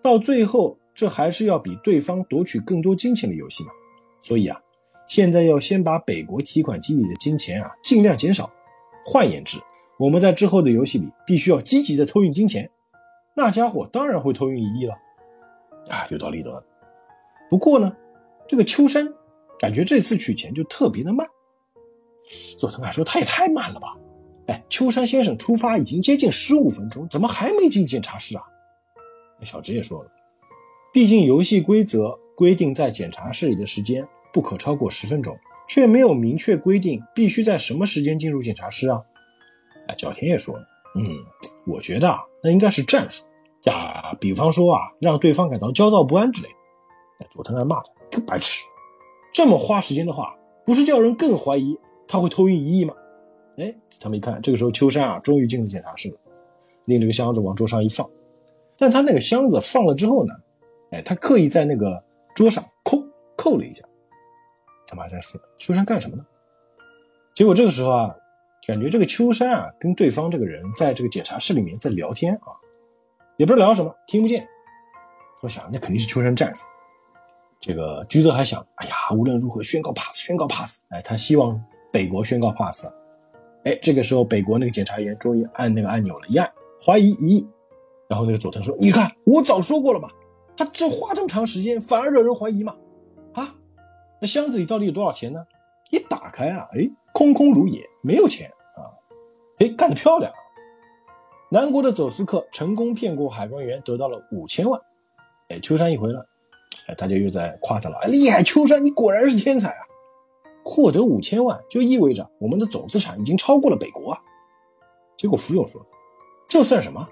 到最后这还是要比对方夺取更多金钱的游戏嘛。所以啊，现在要先把北国提款机里的金钱啊尽量减少。换言之，我们在之后的游戏里必须要积极的偷运金钱。”那家伙当然会偷运一亿了，啊，有道理的。不过呢，这个秋山感觉这次取钱就特别的慢。佐藤海说他也太慢了吧？哎，秋山先生出发已经接近十五分钟，怎么还没进检查室啊？小直也说了，毕竟游戏规则规定在检查室里的时间不可超过十分钟，却没有明确规定必须在什么时间进入检查室啊。哎，角田也说了，嗯，我觉得啊。那应该是战术呀，比方说啊，让对方感到焦躁不安之类的。佐藤还骂他个白痴，这么花时间的话，不是叫人更怀疑他会偷运一亿吗？哎，他们一看，这个时候秋山啊，终于进入检查室了，拎着个箱子往桌上一放。但他那个箱子放了之后呢，哎，他刻意在那个桌上扣扣了一下。他们还在说秋山干什么呢？结果这个时候啊。感觉这个秋山啊，跟对方这个人在这个检查室里面在聊天啊，也不知道聊什么，听不见。我想那肯定是秋山战术。这个菊泽还想，哎呀，无论如何宣告 pass，宣告 pass。哎，他希望北国宣告 pass。哎，这个时候北国那个检察员终于按那个按钮了，一按怀疑一。然后那个佐藤说：“你看，我早说过了嘛，他这花这么长时间，反而惹人怀疑嘛。啊，那箱子里到底有多少钱呢？一打开啊，哎。”空空如也，没有钱啊！哎，干得漂亮！南国的走私客成功骗过海关员，得到了五千万。哎，秋山一回来，哎，大家又在夸他了，厉害！秋山，你果然是天才啊！获得五千万，就意味着我们的总资产已经超过了北国啊！结果福永说：“这算什么？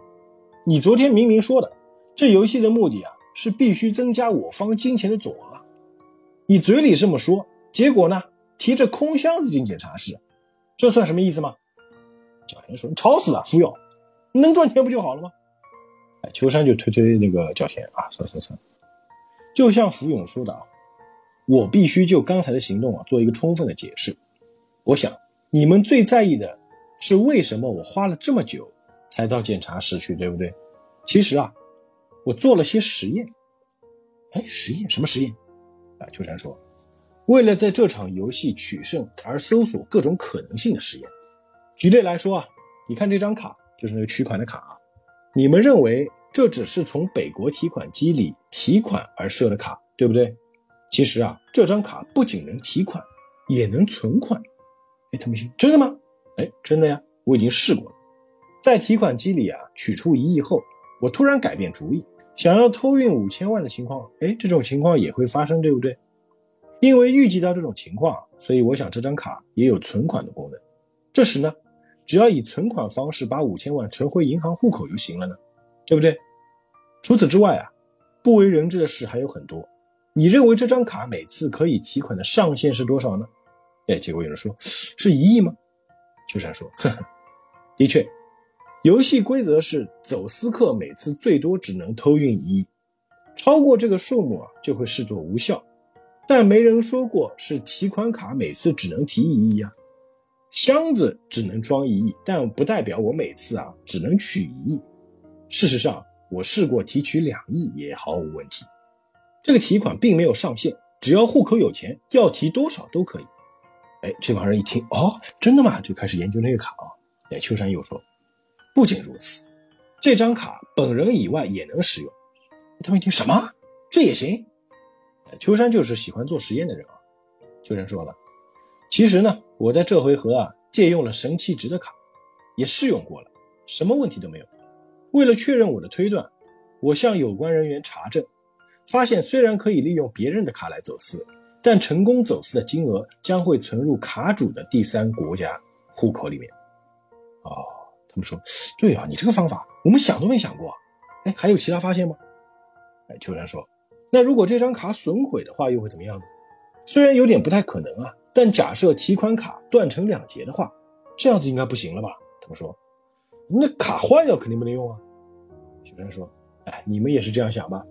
你昨天明明说的，这游戏的目的啊，是必须增加我方金钱的总额。你嘴里这么说，结果呢？”提着空箱子进检查室，这算什么意思吗？角田说：“你吵死了，福友，能赚钱不就好了吗？”哎，秋山就推推那个角田啊，算算算，就像福永说的啊，我必须就刚才的行动啊做一个充分的解释。我想你们最在意的是为什么我花了这么久才到检查室去，对不对？其实啊，我做了些实验。哎，实验什么实验？啊，秋山说。为了在这场游戏取胜而搜索各种可能性的实验，举例来说啊，你看这张卡就是那个取款的卡啊，你们认为这只是从北国提款机里提款而设的卡，对不对？其实啊，这张卡不仅能提款，也能存款。哎，他们说真的吗？哎，真的呀，我已经试过了。在提款机里啊取出一亿后，我突然改变主意，想要偷运五千万的情况，哎，这种情况也会发生，对不对？因为预计到这种情况，所以我想这张卡也有存款的功能。这时呢，只要以存款方式把五千万存回银行户口就行了呢，对不对？除此之外啊，不为人知的事还有很多。你认为这张卡每次可以提款的上限是多少呢？哎，结果有人说是一亿吗？秋山说，呵呵，的确，游戏规则是走私客每次最多只能偷运一亿，超过这个数目啊就会视作无效。但没人说过是提款卡每次只能提一亿啊。箱子只能装一亿，但不代表我每次啊只能取一亿。事实上，我试过提取两亿也毫无问题。这个提款并没有上限，只要户口有钱，要提多少都可以。哎，这帮人一听，哦，真的吗？就开始研究那个卡啊。哎，秋山又说，不仅如此，这张卡本人以外也能使用。他们一听，什么？这也行？秋山就是喜欢做实验的人啊。秋山说了，其实呢，我在这回合啊借用了神奇值的卡，也试用过了，什么问题都没有。为了确认我的推断，我向有关人员查证。发现虽然可以利用别人的卡来走私，但成功走私的金额将会存入卡主的第三国家户口里面。哦，他们说，对啊，你这个方法我们想都没想过。哎，还有其他发现吗？哎，秋山说，那如果这张卡损毁的话，又会怎么样呢？虽然有点不太可能啊，但假设提款卡断成两截的话，这样子应该不行了吧？他们说，那卡坏掉肯定不能用啊。秋山说，哎，你们也是这样想吧？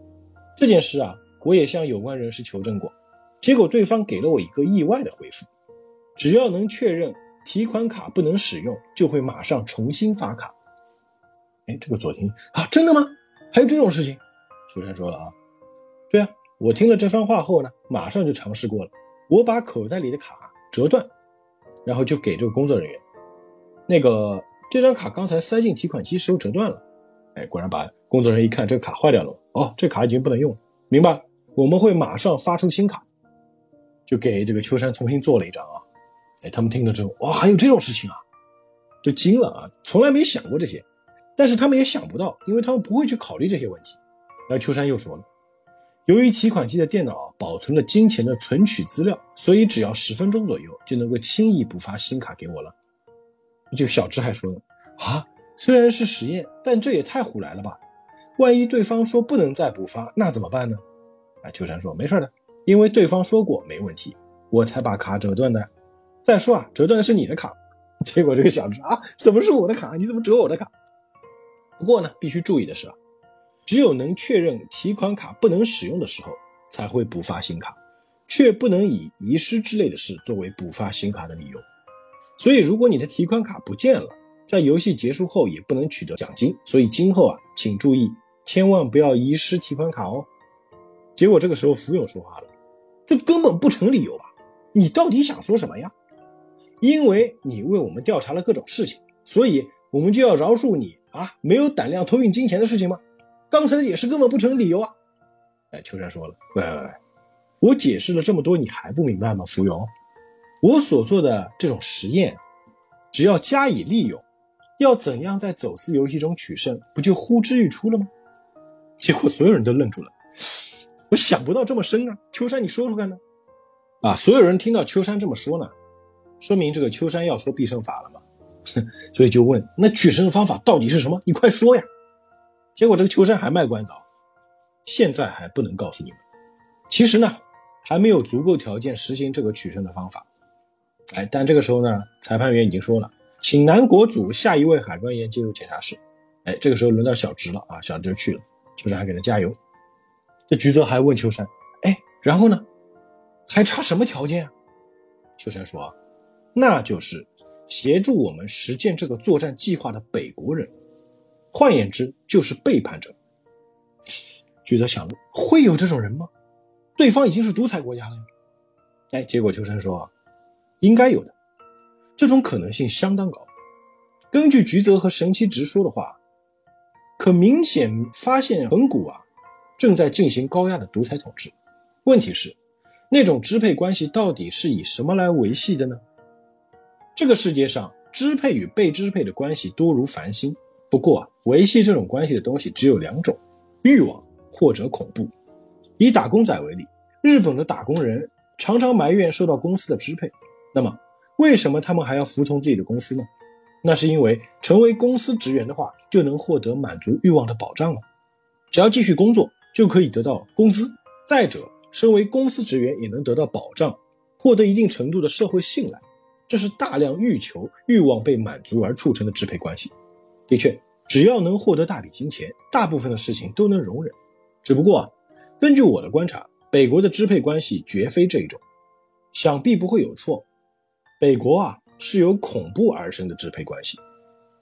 这件事啊，我也向有关人士求证过，结果对方给了我一个意外的回复：只要能确认提款卡不能使用，就会马上重新发卡。哎，这个左听啊，真的吗？还有这种事情？秋山说了，啊，我听了这番话后呢，马上就尝试过了。我把口袋里的卡折断，然后就给这个工作人员。那个这张卡刚才塞进提款机时候折断了。哎，果然把工作人员一看，这个卡坏掉了。哦，这卡已经不能用了，明白？我们会马上发出新卡，就给这个秋山重新做了一张啊。哎，他们听了之后，哇，还有这种事情啊，就惊了啊，从来没想过这些。但是他们也想不到，因为他们不会去考虑这些问题。然后秋山又说了，由于提款机的电脑保存了金钱的存取资料，所以只要十分钟左右就能够轻易补发新卡给我了。这个小智还说呢，啊。虽然是实验，但这也太胡来了吧！万一对方说不能再补发，那怎么办呢？啊，秋山说没事的，因为对方说过没问题，我才把卡折断的。再说啊，折断的是你的卡。结果这个小智啊，怎么是我的卡？你怎么折我的卡？不过呢，必须注意的是啊，只有能确认提款卡不能使用的时候，才会补发新卡，却不能以遗失之类的事作为补发新卡的理由。所以，如果你的提款卡不见了，在游戏结束后也不能取得奖金，所以今后啊，请注意，千万不要遗失提款卡哦。结果这个时候，福永说话了：“这根本不成理由吧？你到底想说什么呀？因为你为我们调查了各种事情，所以我们就要饶恕你啊？没有胆量偷运金钱的事情吗？刚才的解释根本不成理由啊！”哎，秋山说了：“喂喂喂，我解释了这么多，你还不明白吗？福勇，我所做的这种实验，只要加以利用。”要怎样在走私游戏中取胜，不就呼之欲出了吗？结果所有人都愣住了。我想不到这么深啊，秋山，你说说看呢？啊，所有人听到秋山这么说呢，说明这个秋山要说必胜法了嘛，所以就问那取胜的方法到底是什么？你快说呀！结果这个秋山还卖关子，现在还不能告诉你们。其实呢，还没有足够条件实行这个取胜的方法。哎，但这个时候呢，裁判员已经说了。请男国主下一位海关员进入检查室。哎，这个时候轮到小直了啊，小直去了，秋山还给他加油。这菊泽还问秋山：“哎，然后呢？还差什么条件啊？”秋山说：“那就是协助我们实践这个作战计划的北国人，换言之，就是背叛者。”菊泽想：会有这种人吗？对方已经是独裁国家了呀。哎，结果秋山说：“应该有的。”这种可能性相当高。根据菊泽和神七直说的话，可明显发现恒谷啊正在进行高压的独裁统治。问题是，那种支配关系到底是以什么来维系的呢？这个世界上支配与被支配的关系多如繁星，不过啊，维系这种关系的东西只有两种：欲望或者恐怖。以打工仔为例，日本的打工人常常埋怨受到公司的支配。那么，为什么他们还要服从自己的公司呢？那是因为成为公司职员的话，就能获得满足欲望的保障了。只要继续工作，就可以得到工资。再者，身为公司职员也能得到保障，获得一定程度的社会信赖。这是大量欲求、欲望被满足而促成的支配关系。的确，只要能获得大笔金钱，大部分的事情都能容忍。只不过。根据我的观察，北国的支配关系绝非这一种，想必不会有错。北国啊是由恐怖而生的支配关系。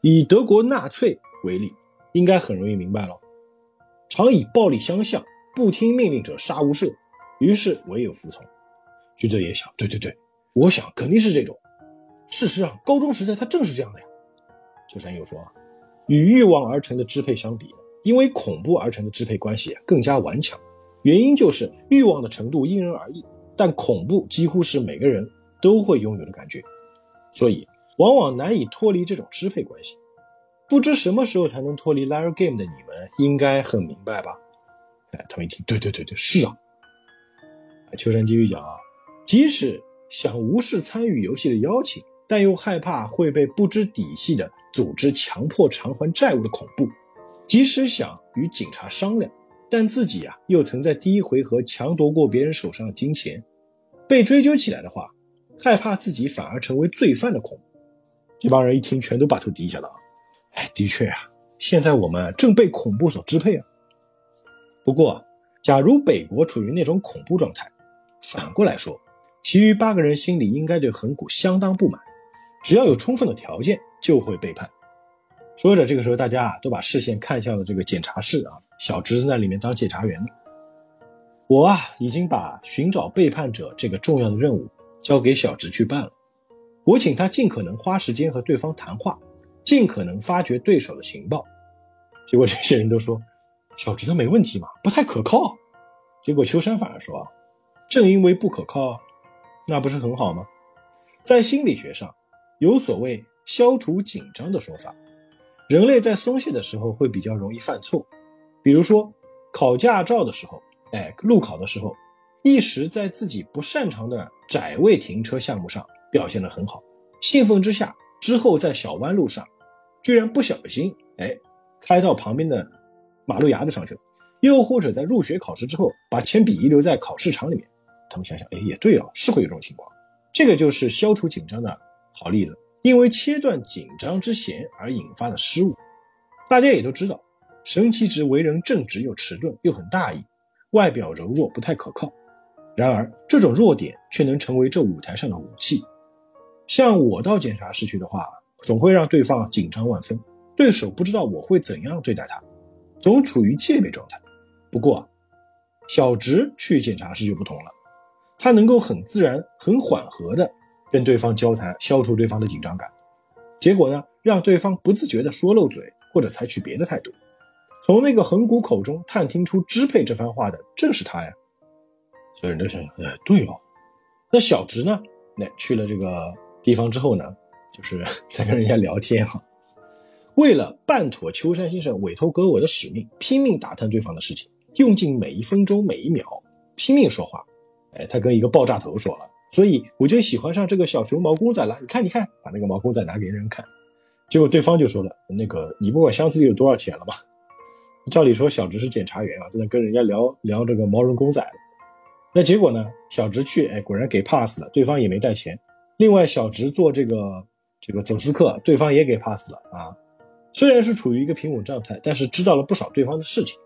以德国纳粹为例，应该很容易明白了。常以暴力相向，不听命令者杀无赦，于是唯有服从。徐哲也想，对对对，我想肯定是这种。事实上，高中时代他正是这样的呀。秋山又说，与欲望而成的支配相比，因为恐怖而成的支配关系更加顽强。原因就是欲望的程度因人而异，但恐怖几乎是每个人都会拥有的感觉，所以往往难以脱离这种支配关系。不知什么时候才能脱离 Liar Game 的你们应该很明白吧？哎，他们一听，对对对对，是啊。秋山继续讲啊，即使想无视参与游戏的邀请，但又害怕会被不知底细的组织强迫偿还债务的恐怖，即使想与警察商量。但自己啊，又曾在第一回合强夺过别人手上的金钱，被追究起来的话，害怕自己反而成为罪犯的恐怖。这帮人一听，全都把头低下了。哎，的确啊，现在我们正被恐怖所支配啊。不过，假如北国处于那种恐怖状态，反过来说，其余八个人心里应该对横谷相当不满。只要有充分的条件，就会背叛。说着，这个时候大家啊，都把视线看向了这个检查室啊。小侄子在里面当检察员呢。我啊，已经把寻找背叛者这个重要的任务交给小侄去办了。我请他尽可能花时间和对方谈话，尽可能发掘对手的情报。结果这些人都说，小侄子没问题嘛，不太可靠。结果秋山反而说啊，正因为不可靠，那不是很好吗？在心理学上，有所谓消除紧张的说法。人类在松懈的时候会比较容易犯错。比如说，考驾照的时候，哎，路考的时候，一时在自己不擅长的窄位停车项目上表现得很好，兴奋之下，之后在小弯路上，居然不小心，哎，开到旁边的马路牙子上去了。又或者在入学考试之后，把铅笔遗留在考试场里面。他们想想，哎，也对啊，是会有这种情况。这个就是消除紧张的好例子，因为切断紧张之弦而引发的失误。大家也都知道。神奇直为人正直又迟钝又很大意，外表柔弱不太可靠。然而这种弱点却能成为这舞台上的武器。像我到检查室去的话，总会让对方紧张万分，对手不知道我会怎样对待他，总处于戒备状态。不过小直去检查室就不同了，他能够很自然、很缓和的跟对方交谈，消除对方的紧张感。结果呢，让对方不自觉地说漏嘴或者采取别的态度。从那个横谷口中探听出支配这番话的正是他呀，所有人都想想，哎，对哦。那小直呢？那去了这个地方之后呢，就是 在跟人家聊天哈。为了办妥秋山先生委托给我的使命，拼命打探对方的事情，用尽每一分钟每一秒，拼命说话。哎，他跟一个爆炸头说了，所以我就喜欢上这个小熊毛公仔了。你看，你看，把那个毛公仔拿给人看，结果对方就说了，那个你不管箱子里有多少钱了吗？照理说，小直是检察员啊，在那跟人家聊聊这个毛绒公仔。那结果呢？小直去，哎，果然给 pass 了，对方也没带钱。另外，小直做这个这个走私客，对方也给 pass 了啊。虽然是处于一个平稳状态，但是知道了不少对方的事情。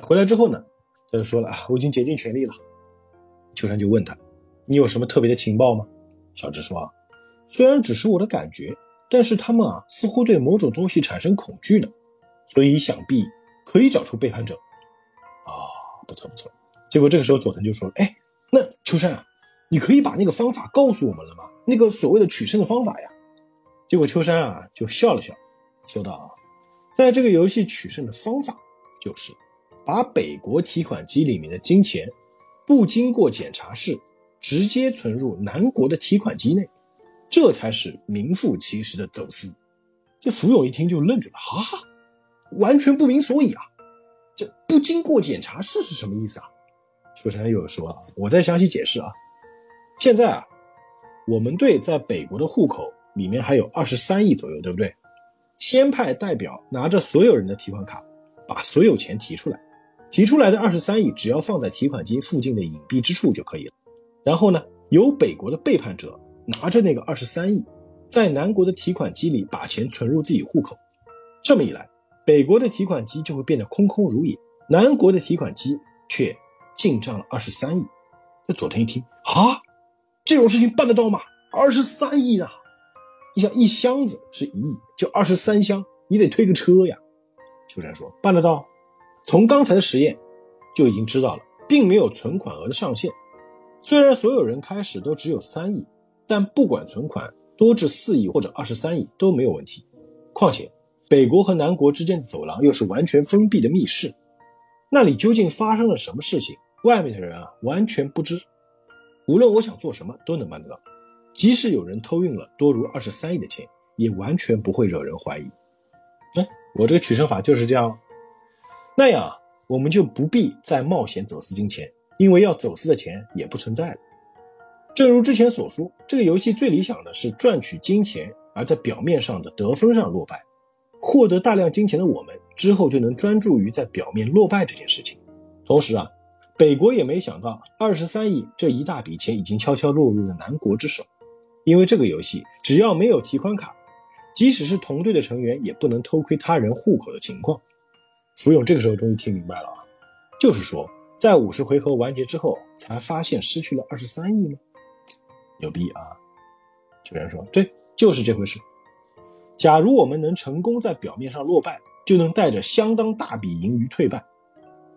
回来之后呢，他就说了啊，我已经竭尽全力了。秋山就问他，你有什么特别的情报吗？小智说，虽然只是我的感觉，但是他们啊，似乎对某种东西产生恐惧呢，所以想必。可以找出背叛者，啊，不错不错。结果这个时候佐藤就说：“哎，那秋山啊，你可以把那个方法告诉我们了吗？那个所谓的取胜的方法呀？”结果秋山啊就笑了笑，说道：“在这个游戏取胜的方法就是把北国提款机里面的金钱不经过检查室直接存入南国的提款机内，这才是名副其实的走私。这福永一听就愣住了，哈，完全不明所以啊！这不经过检查室是什么意思啊？秋山又说，我再详细解释啊。现在啊，我们队在北国的户口里面还有二十三亿左右，对不对？先派代表拿着所有人的提款卡，把所有钱提出来。提出来的二十三亿，只要放在提款机附近的隐蔽之处就可以了。然后呢，由北国的背叛者拿着那个二十三亿，在南国的提款机里把钱存入自己户口。这么一来，北国的提款机就会变得空空如也，南国的提款机却进账了二十三亿。那佐藤一听，啊，这种事情办得到吗？二十三亿呢？你想一箱子是一亿，就二十三箱，你得推个车呀。秋山说办得到，从刚才的实验就已经知道了，并没有存款额的上限。虽然所有人开始都只有三亿，但不管存款多至四亿或者二十三亿都没有问题。况且北国和南国之间的走廊又是完全封闭的密室，那里究竟发生了什么事情，外面的人啊完全不知。无论我想做什么，都能办得到。即使有人偷运了多如二十三亿的钱，也完全不会惹人怀疑。哎，我这个取胜法就是这样，那样我们就不必再冒险走私金钱，因为要走私的钱也不存在了。正如之前所说，这个游戏最理想的是赚取金钱，而在表面上的得分上落败。获得大量金钱的我们之后就能专注于在表面落败这件事情。同时啊，北国也没想到二十三亿这一大笔钱已经悄悄落入了南国之手。因为这个游戏只要没有提款卡，即使是同队的成员也不能偷窥他人户口的情况。福永这个时候终于听明白了啊，就是说在五十回合完结之后才发现失去了二十三亿吗？牛逼啊！球员说：“对，就是这回事。假如我们能成功在表面上落败，就能带着相当大笔盈余退败。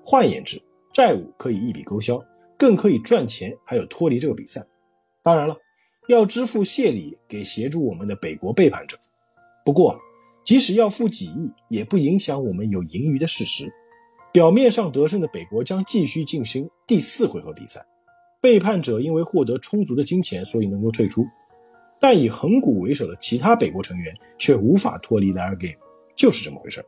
换言之，债务可以一笔勾销，更可以赚钱，还有脱离这个比赛。当然了。”要支付谢礼给协助我们的北国背叛者，不过，即使要付几亿，也不影响我们有盈余的事实。表面上得胜的北国将继续进行第四回合比赛，背叛者因为获得充足的金钱，所以能够退出，但以横谷为首的其他北国成员却无法脱离 Lair Game，就是这么回事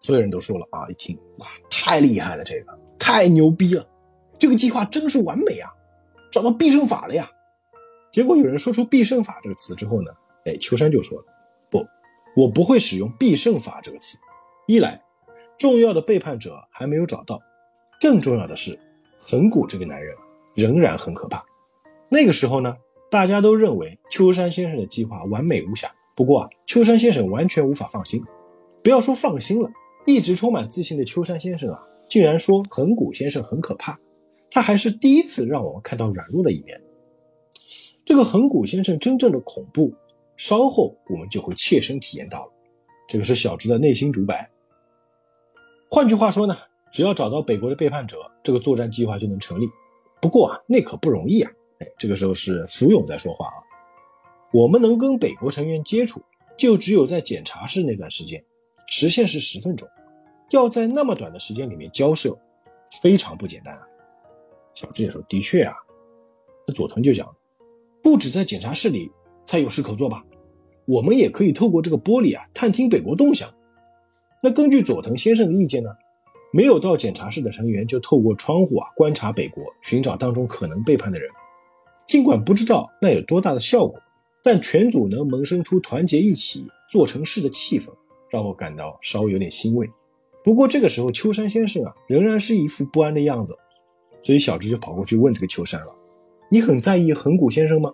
所有人都说了啊，一听哇，太厉害了，这个太牛逼了，这个计划真是完美啊，找到必胜法了呀！结果有人说出“必胜法”这个词之后呢，哎，秋山就说了：“不，我不会使用‘必胜法’这个词。一来，重要的背叛者还没有找到；更重要的是，横谷这个男人仍然很可怕。那个时候呢，大家都认为秋山先生的计划完美无瑕。不过啊，秋山先生完全无法放心。不要说放心了，一直充满自信的秋山先生啊，竟然说横谷先生很可怕。他还是第一次让我们看到软弱的一面。”这个横谷先生真正的恐怖，稍后我们就会切身体验到了。这个是小智的内心独白。换句话说呢，只要找到北国的背叛者，这个作战计划就能成立。不过啊，那可不容易啊！哎，这个时候是福永在说话啊。我们能跟北国成员接触，就只有在检查室那段时间，时限是十分钟，要在那么短的时间里面交涉，非常不简单啊。小智也说：“的确啊。”那佐藤就讲。不止在检查室里才有事可做吧？我们也可以透过这个玻璃啊，探听北国动向。那根据佐藤先生的意见呢，没有到检查室的成员就透过窗户啊观察北国，寻找当中可能背叛的人。尽管不知道那有多大的效果，但全组能萌生出团结一起做成事的气氛，让我感到稍微有点欣慰。不过这个时候，秋山先生啊仍然是一副不安的样子，所以小智就跑过去问这个秋山了。你很在意横谷先生吗？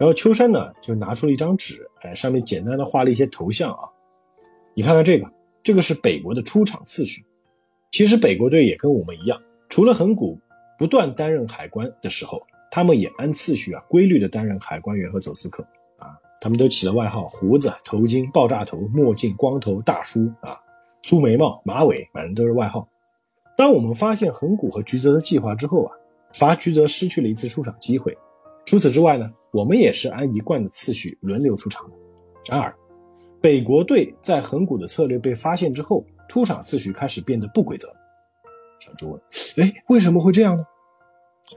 然后秋山呢就拿出了一张纸，哎，上面简单的画了一些头像啊。你看看这个，这个是北国的出场次序。其实北国队也跟我们一样，除了横谷不断担任海关的时候，他们也按次序啊规律的担任海关员和走私客啊。他们都起了外号：胡子、头巾、爆炸头、墨镜、光头、大叔啊，粗眉毛、马尾，反正都是外号。当我们发现横谷和菊泽的计划之后啊。罚菊泽失去了一次出场机会。除此之外呢，我们也是按一贯的次序轮流出场。然而，北国队在横谷的策略被发现之后，出场次序开始变得不规则。小猪问：“哎，为什么会这样呢？”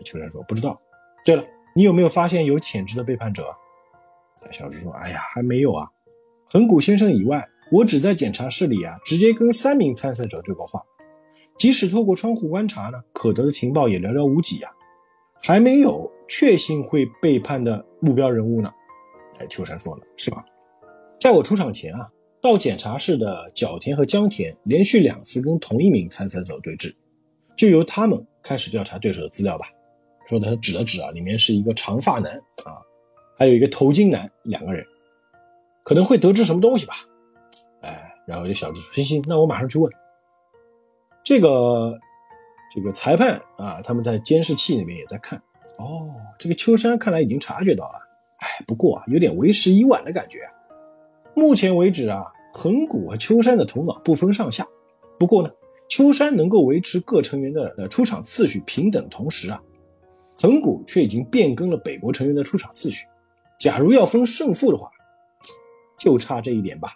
秋山说：“不知道。”对了，你有没有发现有潜质的背叛者？小猪说：“哎呀，还没有啊。横谷先生以外，我只在检查室里啊，直接跟三名参赛者对过话。即使透过窗户观察呢，可得的情报也寥寥无几呀，还没有确信会背叛的目标人物呢。”哎，秋山说了：“是吧？在我出场前啊，到检查室的角田和江田连续两次跟同一名参赛者对峙，就由他们开始调查对手的资料吧。”说的指了指啊，里面是一个长发男啊，还有一个头巾男，两个人可能会得知什么东西吧？哎，然后这小智说：“行行，那我马上去问。”这个这个裁判啊，他们在监视器那边也在看。哦，这个秋山看来已经察觉到了。哎，不过啊，有点为时已晚的感觉。目前为止啊，横谷和秋山的头脑不分上下。不过呢，秋山能够维持各成员的呃出场次序平等，同时啊。横谷却已经变更了北国成员的出场次序。假如要分胜负的话，就差这一点吧。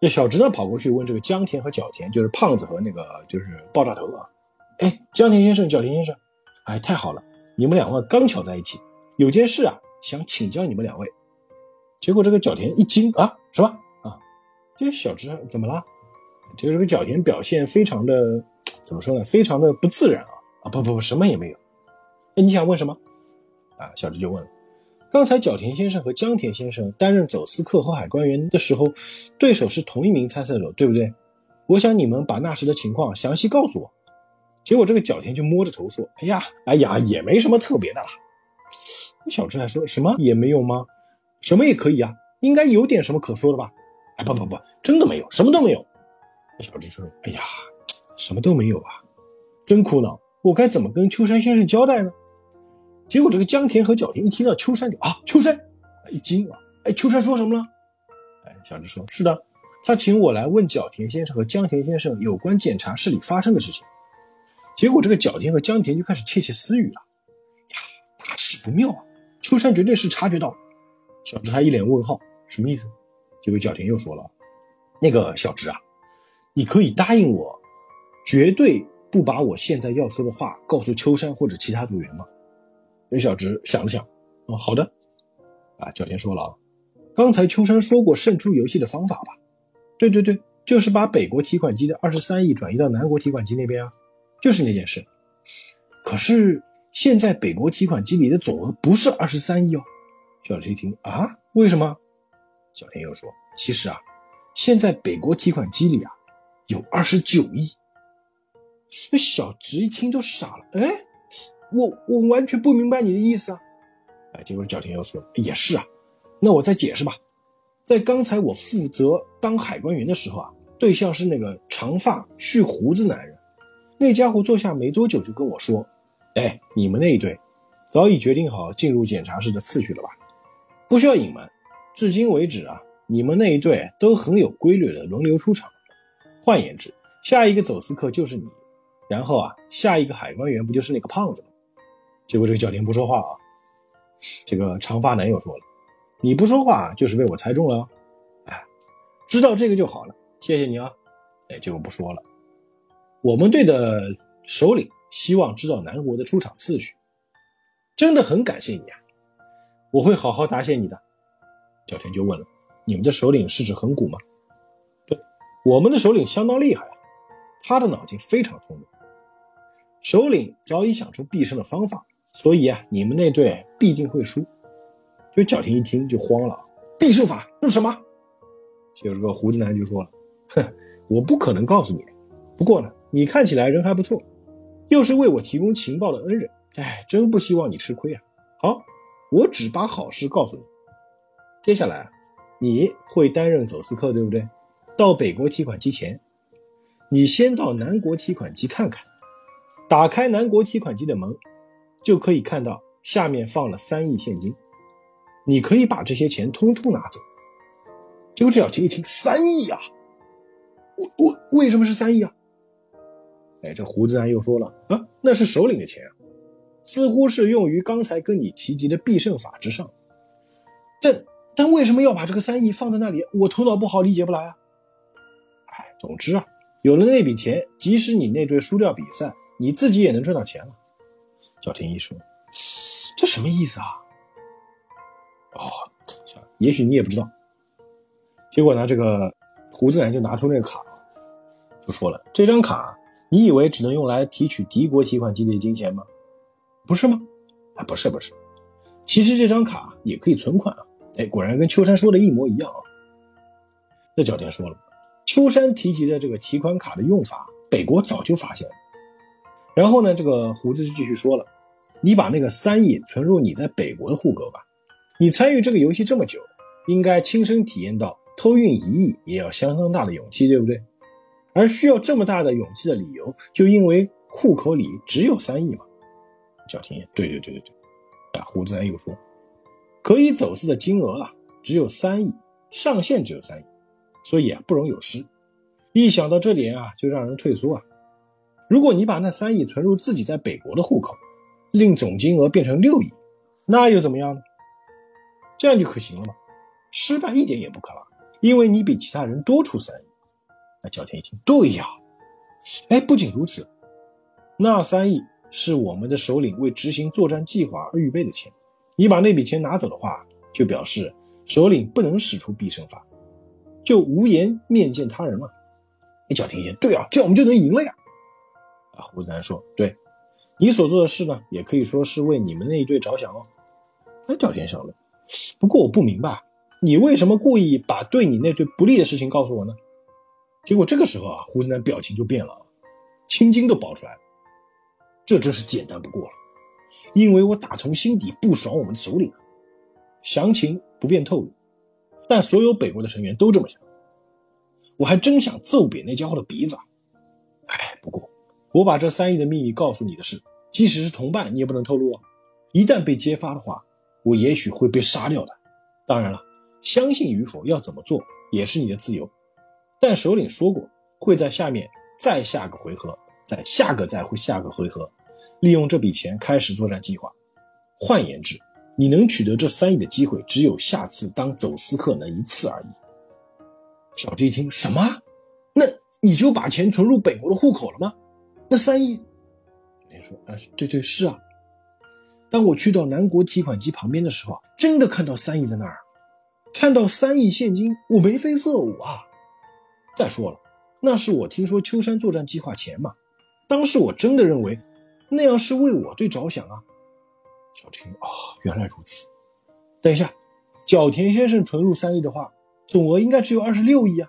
这小直呢跑过去问这个江田和角田，就是胖子和那个就是爆炸头啊。哎，江田先生、角田先生，哎，太好了，你们两位刚巧在一起，有件事啊想请教你们两位。结果这个角田一惊啊，什么啊？这个小直怎么了？就这个角田表现非常的怎么说呢？非常的不自然啊啊！不不不，什么也没有。哎，你想问什么？啊，小智就问了。刚才角田先生和江田先生担任走私客和海关员的时候，对手是同一名参赛者，对不对？我想你们把那时的情况详细告诉我。结果这个角田就摸着头说：“哎呀，哎呀，也没什么特别的啦。”小智还说什么也没有吗？什么也可以啊，应该有点什么可说的吧？哎，不不不，真的没有，什么都没有。小智说：“哎呀，什么都没有啊，真苦恼，我该怎么跟秋山先生交代呢？”结果这个江田和角田一听到秋山就啊，秋山一惊啊，哎，秋山说什么了？哎，小智说：“是的，他请我来问角田先生和江田先生有关检查室里发生的事情。”结果这个角田和江田就开始窃窃私语了：“呀，大事不妙啊！秋山绝对是察觉到了。”小直还一脸问号，什么意思？结果角田又说了：“那个小直啊，你可以答应我，绝对不把我现在要说的话告诉秋山或者其他组员吗？”那小直想了想，哦，好的，啊，角田说了啊，刚才秋山说过胜出游戏的方法吧？对对对，就是把北国提款机的二十三亿转移到南国提款机那边啊，就是那件事。可是现在北国提款机里的总额不是二十三亿哦。小直一听啊，为什么？小田又说，其实啊，现在北国提款机里啊有二十九亿。这小直一听就傻了，哎。我我完全不明白你的意思啊！哎，结果小田又说：“也是啊，那我再解释吧。在刚才我负责当海关员的时候啊，对象是那个长发蓄胡子男人。那家伙坐下没多久就跟我说：‘哎，你们那一队早已决定好进入检查室的次序了吧？不需要隐瞒。至今为止啊，你们那一队都很有规律的轮流出场。换言之，下一个走私客就是你，然后啊，下一个海关员不就是那个胖子吗？”结果这个角田不说话啊，这个长发男又说了：“你不说话就是被我猜中了，哎，知道这个就好了，谢谢你啊。”哎，结果不说了。我们队的首领希望知道南国的出场次序，真的很感谢你啊，我会好好答谢你的。角田就问了：“你们的首领是指横谷吗？”对，我们的首领相当厉害，他的脑筋非常聪明，首领早已想出必胜的方法。所以啊，你们那队必定会输。就角田一听就慌了，必胜法那什么？就这个胡子男就说了：“哼，我不可能告诉你。不过呢，你看起来人还不错，又是为我提供情报的恩人，哎，真不希望你吃亏啊。好，我只把好事告诉你。接下来，你会担任走私客，对不对？到北国提款机前，你先到南国提款机看看，打开南国提款机的门。”就可以看到下面放了三亿现金，你可以把这些钱通通拿走。结果小田一听，三亿啊！我我为什么是三亿啊？哎，这胡子男又说了啊，那是首领的钱啊，似乎是用于刚才跟你提及的必胜法之上。但但为什么要把这个三亿放在那里？我头脑不好，理解不来啊。哎，总之啊，有了那笔钱，即使你那队输掉比赛，你自己也能赚到钱了。赵天一说：“这什么意思啊？”哦，算了，也许你也不知道。结果呢，这个胡子男就拿出那个卡，就说了：“这张卡，你以为只能用来提取敌国提款机的金钱吗？不是吗？啊，不是，不是。其实这张卡也可以存款啊。哎，果然跟秋山说的一模一样啊。那角田说了，秋山提及的这个提款卡的用法，北国早就发现了。然后呢，这个胡子就继续说了：“你把那个三亿存入你在北国的户口吧。你参与这个游戏这么久，应该亲身体验到偷运一亿也要相当大的勇气，对不对？而需要这么大的勇气的理由，就因为户口里只有三亿嘛。”叫田也对对对对对。啊，胡子男又说：“可以走私的金额啊，只有三亿，上限只有三亿，所以啊，不容有失。一想到这点啊，就让人退缩啊。”如果你把那三亿存入自己在北国的户口，令总金额变成六亿，那又怎么样呢？这样就可行了吗？失败一点也不可能，因为你比其他人多出三亿。那角田一听，对呀，哎，不仅如此，那三亿是我们的首领为执行作战计划而预备的钱，你把那笔钱拿走的话，就表示首领不能使出必胜法，就无颜面见他人了。哎，角田一听，对啊，这样我们就能赢了呀。啊，胡子男说：“对，你所做的事呢，也可以说是为你们那一队着想哦。”那角田笑了。不过我不明白，你为什么故意把对你那队不利的事情告诉我呢？结果这个时候啊，胡子男表情就变了，青筋都爆出来了。这真是简单不过了，因为我打从心底不爽我们的首领啊，详情不便透露，但所有北国的成员都这么想。我还真想揍扁那家伙的鼻子。啊哎，不过。我把这三亿的秘密告诉你的是，即使是同伴，你也不能透露啊！一旦被揭发的话，我也许会被杀掉的。当然了，相信与否要怎么做也是你的自由。但首领说过，会在下面再下个回合，在下个再会下个回合，利用这笔钱开始作战计划。换言之，你能取得这三亿的机会，只有下次当走私客那一次而已。小智一听，什么？那你就把钱存入北国的户口了吗？那三亿，别说啊，对对是啊。当我去到南国提款机旁边的时候，真的看到三亿在那儿，看到三亿现金，我眉飞色舞啊。再说了，那是我听说秋山作战计划前嘛，当时我真的认为那样是为我队着想啊。小青啊，原来如此。等一下，角田先生存入三亿的话，总额应该只有二十六亿啊。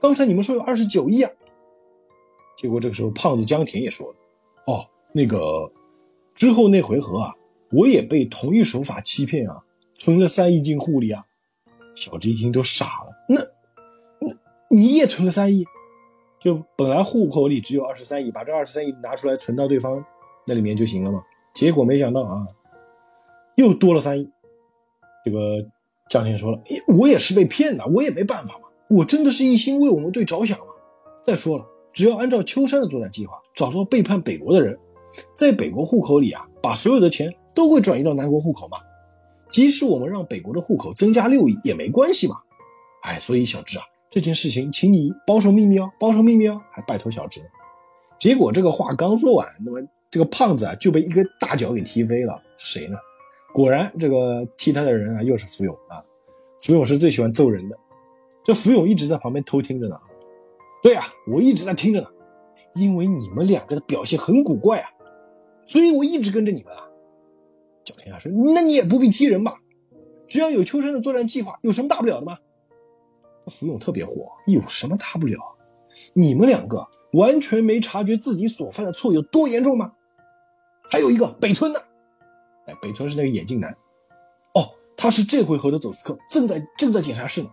刚才你们说有二十九亿啊。结果这个时候，胖子江田也说了：“哦，那个之后那回合啊，我也被同一手法欺骗啊，存了三亿进户里啊。”小智一听都傻了：“那那你也存了三亿？就本来户口里只有二十三亿，把这二十三亿拿出来存到对方那里面就行了嘛？结果没想到啊，又多了三亿。”这个江田说了：“我也是被骗的，我也没办法嘛，我真的是一心为我们队着想啊。再说了。”只要按照秋山的作战计划，找到背叛北国的人，在北国户口里啊，把所有的钱都会转移到南国户口嘛。即使我们让北国的户口增加六亿也没关系嘛。哎，所以小智啊，这件事情请你保守秘密哦，保守秘密哦，还拜托小智。结果这个话刚说完，那么这个胖子啊就被一个大脚给踢飞了。谁呢？果然这个踢他的人啊又是福永啊。福永是最喜欢揍人的，这福永一直在旁边偷听着呢。对呀，我一直在听着呢，因为你们两个的表现很古怪啊，所以我一直跟着你们啊。角田亚说：“那你也不必踢人吧？只要有秋生的作战计划，有什么大不了的吗？”福永特别火，有什么大不了？你们两个完全没察觉自己所犯的错有多严重吗？还有一个北村呢，哎，北村是那个眼镜男，哦，他是这回合的走私客，正在正在检查室呢。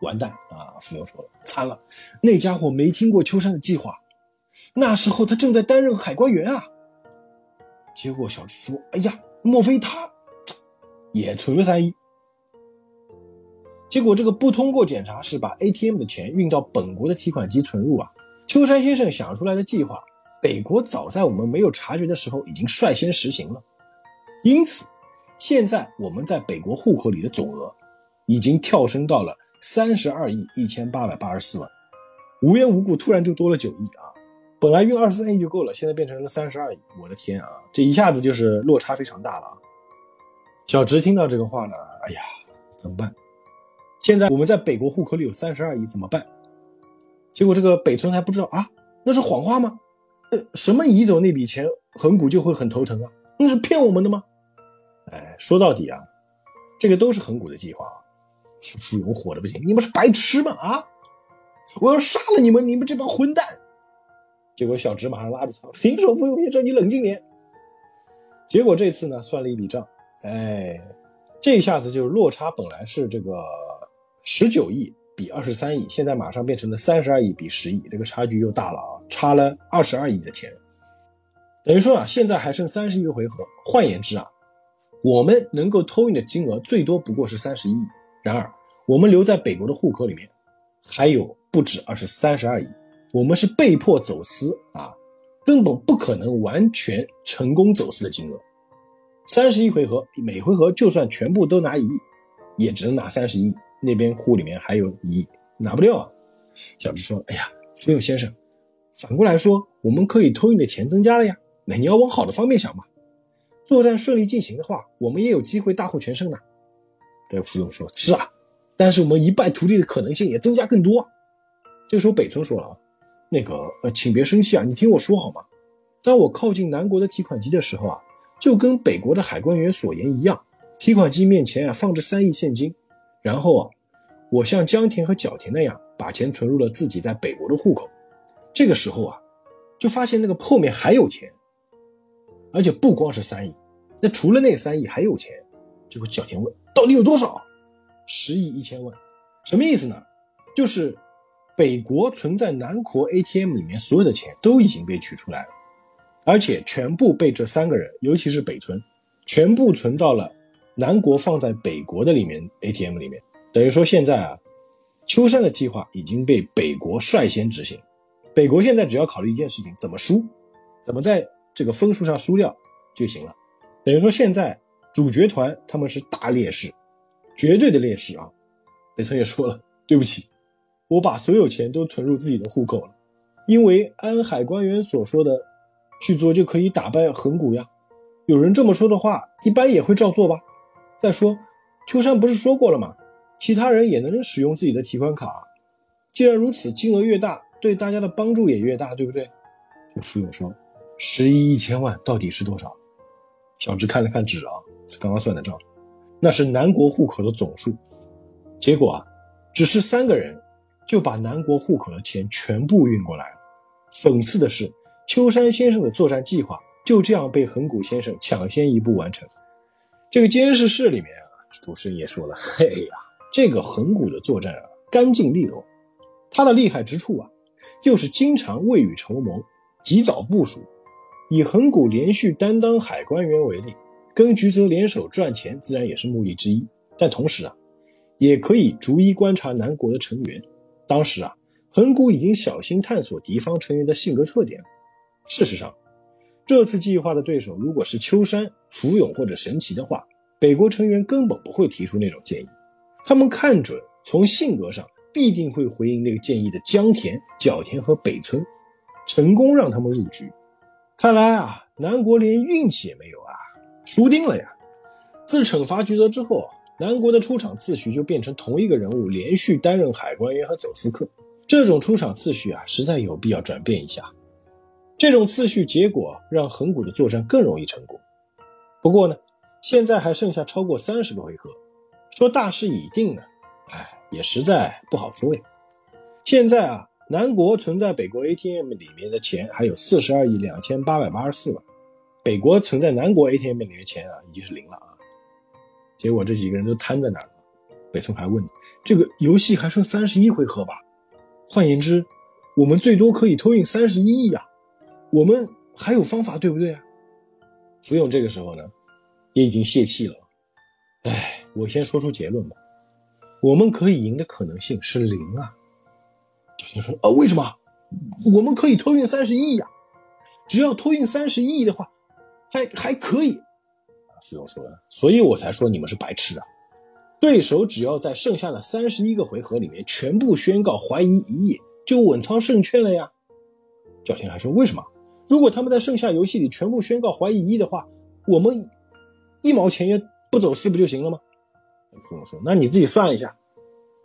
完蛋啊！福永说了，惨了，那家伙没听过秋山的计划，那时候他正在担任海关员啊。结果小智说：“哎呀，莫非他也存了三亿？”结果这个不通过检查是把 ATM 的钱运到本国的提款机存入啊。秋山先生想出来的计划，北国早在我们没有察觉的时候已经率先实行了，因此现在我们在北国户口里的总额。已经跳升到了三十二亿一千八百八十四万，无缘无故突然就多了九亿啊！本来运二十三亿就够了，现在变成了三十二亿，我的天啊，这一下子就是落差非常大了啊！小直听到这个话呢，哎呀，怎么办？现在我们在北国户口里有三十二亿，怎么办？结果这个北村还不知道啊，那是谎话吗？呃，什么移走那笔钱，恒古就会很头疼啊？那是骗我们的吗？哎，说到底啊，这个都是恒古的计划啊！傅勇火的不行，你们是白痴吗？啊！我要杀了你们，你们这帮混蛋！结果小直马上拉住他，听说傅勇先生，你冷静点。结果这次呢，算了一笔账，哎，这一下子就是落差，本来是这个。十九亿比二十三亿，现在马上变成了三十二亿比十亿，这个差距又大了啊，差了二十二亿的钱。等于说啊，现在还剩三十一个回合。换言之啊，我们能够偷运的金额最多不过是三十亿。然而，我们留在北国的户口里面还有不止二十三十二亿。我们是被迫走私啊，根本不可能完全成功走私的金额。三十一回合，每回合就算全部都拿一亿，也只能拿三十亿。那边户里面还有一亿拿不掉啊！小智说：“哎呀，福永先生，反过来说，我们可以偷运的钱增加了呀。那你要往好的方面想嘛。作战顺利进行的话，我们也有机会大获全胜的。”对福永说：“是啊，但是我们一败涂地的可能性也增加更多。”这个时候北村说了：“啊，那个呃，请别生气啊，你听我说好吗？当我靠近南国的提款机的时候啊，就跟北国的海关员所言一样，提款机面前啊放着三亿现金。”然后啊，我像江田和角田那样把钱存入了自己在北国的户口。这个时候啊，就发现那个后面还有钱，而且不光是三亿，那除了那三亿还有钱。这个小田问：“到底有多少？”十亿一千万，什么意思呢？就是北国存在南国 ATM 里面所有的钱都已经被取出来了，而且全部被这三个人，尤其是北村，全部存到了。南国放在北国的里面 ATM 里面，等于说现在啊，秋山的计划已经被北国率先执行。北国现在只要考虑一件事情：怎么输，怎么在这个分数上输掉就行了。等于说现在主角团他们是大劣势，绝对的劣势啊！北村也说了，对不起，我把所有钱都存入自己的户口了，因为安海官员所说的去做就可以打败横谷呀。有人这么说的话，一般也会照做吧。再说，秋山不是说过了吗？其他人也能使用自己的提款卡。既然如此，金额越大，对大家的帮助也越大，对不对？福永说：“十亿一千万到底是多少？”小智看了看纸啊，刚刚算的账，那是南国户口的总数。结果啊，只是三个人就把南国户口的钱全部运过来了。讽刺的是，秋山先生的作战计划就这样被横谷先生抢先一步完成。这个监视室里面啊，主持人也说了，嘿呀，这个横谷的作战啊，干净利落。他的厉害之处啊，又是经常未雨绸缪，及早部署。以横谷连续担当海关员为例，跟菊泽联手赚钱，自然也是目的之一。但同时啊，也可以逐一观察南国的成员。当时啊，横谷已经小心探索敌方成员的性格特点。事实上。这次计划的对手如果是秋山、福永或者神奇的话，北国成员根本不会提出那种建议。他们看准从性格上必定会回应那个建议的江田、角田和北村，成功让他们入局。看来啊，南国连运气也没有啊，输定了呀！自惩罚局泽之后，南国的出场次序就变成同一个人物连续担任海关员和走私客。这种出场次序啊，实在有必要转变一下。这种次序结果让横谷的作战更容易成功。不过呢，现在还剩下超过三十个回合，说大势已定呢，也实在不好说呀。现在啊，南国存在北国 ATM 里面的钱还有四十二亿两千八百八十四万，北国存在南国 ATM 里面的钱啊已经是零了啊。结果这几个人都瘫在那儿了。北村还问：这个游戏还剩三十一回合吧？换言之，我们最多可以偷运三十一亿呀。我们还有方法，对不对啊？福永这个时候呢，也已经泄气了。哎，我先说出结论吧，我们可以赢的可能性是零啊。九天说：“啊，为什么？我们可以偷运三十亿呀！只要偷运三十亿的话，还还可以。”福永说：“所以我才说你们是白痴啊！对手只要在剩下的三十一个回合里面全部宣告怀疑一役，就稳操胜券了呀。角田还说：“为什么？如果他们在剩下游戏里全部宣告怀疑一役的话，我们一毛钱也不走私不就行了吗？”富永说：“那你自己算一下。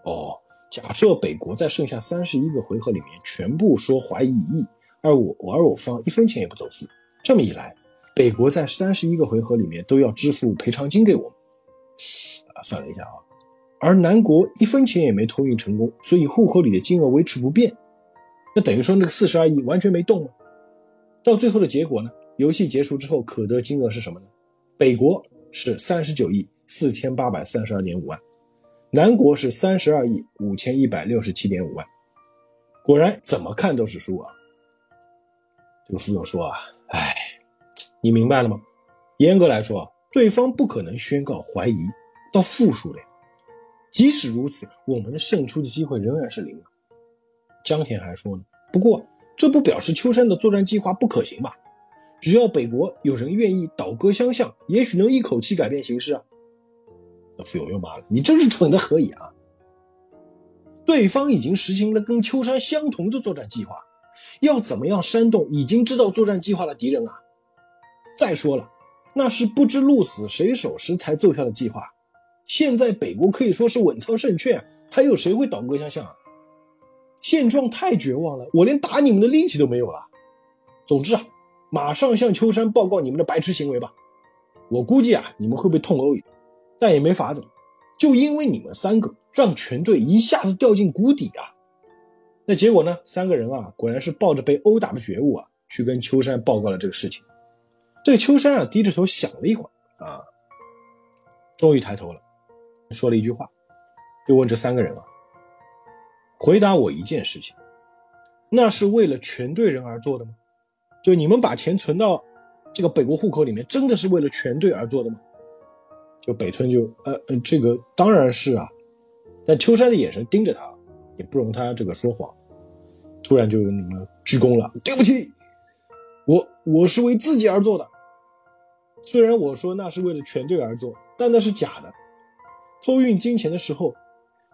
哦，假设北国在剩下三十一个回合里面全部说怀疑一亿，而我而我方一分钱也不走私，这么一来，北国在三十一个回合里面都要支付赔偿金给我们。”啊算了一下啊，而南国一分钱也没托运成功，所以户口里的金额维持不变。那等于说那个四十二亿完全没动了？到最后的结果呢？游戏结束之后可得金额是什么呢？北国是三十九亿四千八百三十二点五万，南国是三十二亿五千一百六十七点五万。果然怎么看都是输啊！这个副总说啊，哎，你明白了吗？严格来说，对方不可能宣告怀疑。到负数了，即使如此，我们的胜出的机会仍然是零啊。江田还说呢，不过这不表示秋山的作战计划不可行吧？只要北国有人愿意倒戈相向，也许能一口气改变形势啊。那傅友又骂了，你真是蠢的可以啊！对方已经实行了跟秋山相同的作战计划，要怎么样煽动已经知道作战计划的敌人啊？再说了，那是不知鹿死谁手时才奏效的计划。现在北国可以说是稳操胜券，还有谁会倒戈相向啊？现状太绝望了，我连打你们的力气都没有了。总之啊，马上向秋山报告你们的白痴行为吧。我估计啊，你们会被痛殴一顿，但也没法子，就因为你们三个让全队一下子掉进谷底啊。那结果呢？三个人啊，果然是抱着被殴打的觉悟啊，去跟秋山报告了这个事情。这个秋山啊，低着头想了一会儿啊，终于抬头了。说了一句话，就问这三个人啊，回答我一件事情，那是为了全队人而做的吗？就你们把钱存到这个北国户口里面，真的是为了全队而做的吗？就北村就呃呃，这个当然是啊，但秋山的眼神盯着他，也不容他这个说谎，突然就你们鞠躬了，对不起，我我是为自己而做的，虽然我说那是为了全队而做，但那是假的。偷运金钱的时候，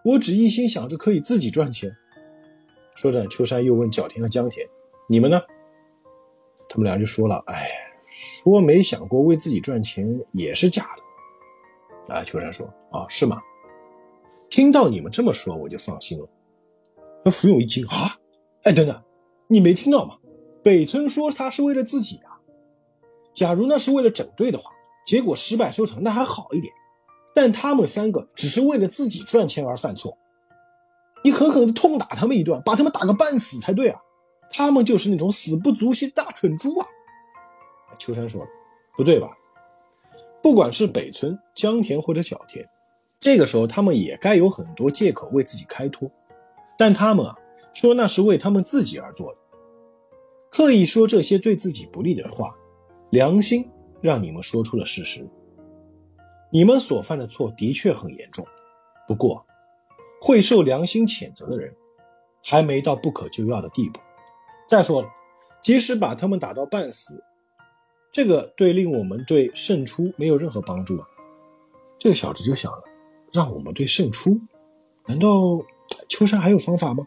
我只一心想着可以自己赚钱。说着，秋山又问角田和江田：“你们呢？”他们俩就说了：“哎，说没想过为自己赚钱也是假的。”啊，秋山说：“啊，是吗？听到你们这么说，我就放心了。”那福永一惊：“啊，哎，等等，你没听到吗？北村说他是为了自己啊。假如那是为了整队的话，结果失败收场，那还好一点。”但他们三个只是为了自己赚钱而犯错，你狠狠的痛打他们一顿，把他们打个半死才对啊！他们就是那种死不足惜大蠢猪啊！秋山说，不对吧？不管是北村、江田或者小田，这个时候他们也该有很多借口为自己开脱，但他们啊，说那是为他们自己而做的，刻意说这些对自己不利的话，良心让你们说出了事实。你们所犯的错的确很严重，不过，会受良心谴责的人，还没到不可救药的地步。再说了，即使把他们打到半死，这个对令我们对胜出没有任何帮助啊！这个小子就想了，让我们对胜出？难道秋山还有方法吗？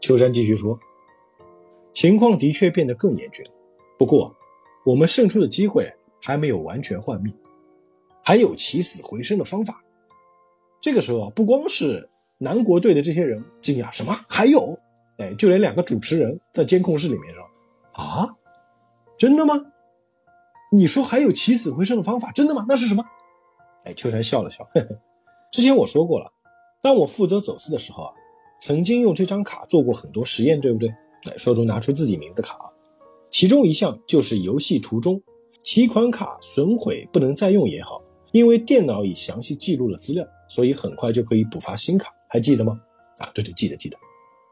秋山继续说，情况的确变得更严峻，不过，我们胜出的机会还没有完全幻灭。还有起死回生的方法。这个时候啊，不光是南国队的这些人惊讶，什么还有？哎，就连两个主持人在监控室里面说：“啊，真的吗？你说还有起死回生的方法？真的吗？那是什么？”哎，秋山笑了笑，呵呵，之前我说过了，当我负责走私的时候啊，曾经用这张卡做过很多实验，对不对？哎，说中拿出自己名字卡，其中一项就是游戏途中提款卡损毁不能再用也好。因为电脑已详细记录了资料，所以很快就可以补发新卡，还记得吗？啊，对对，记得记得。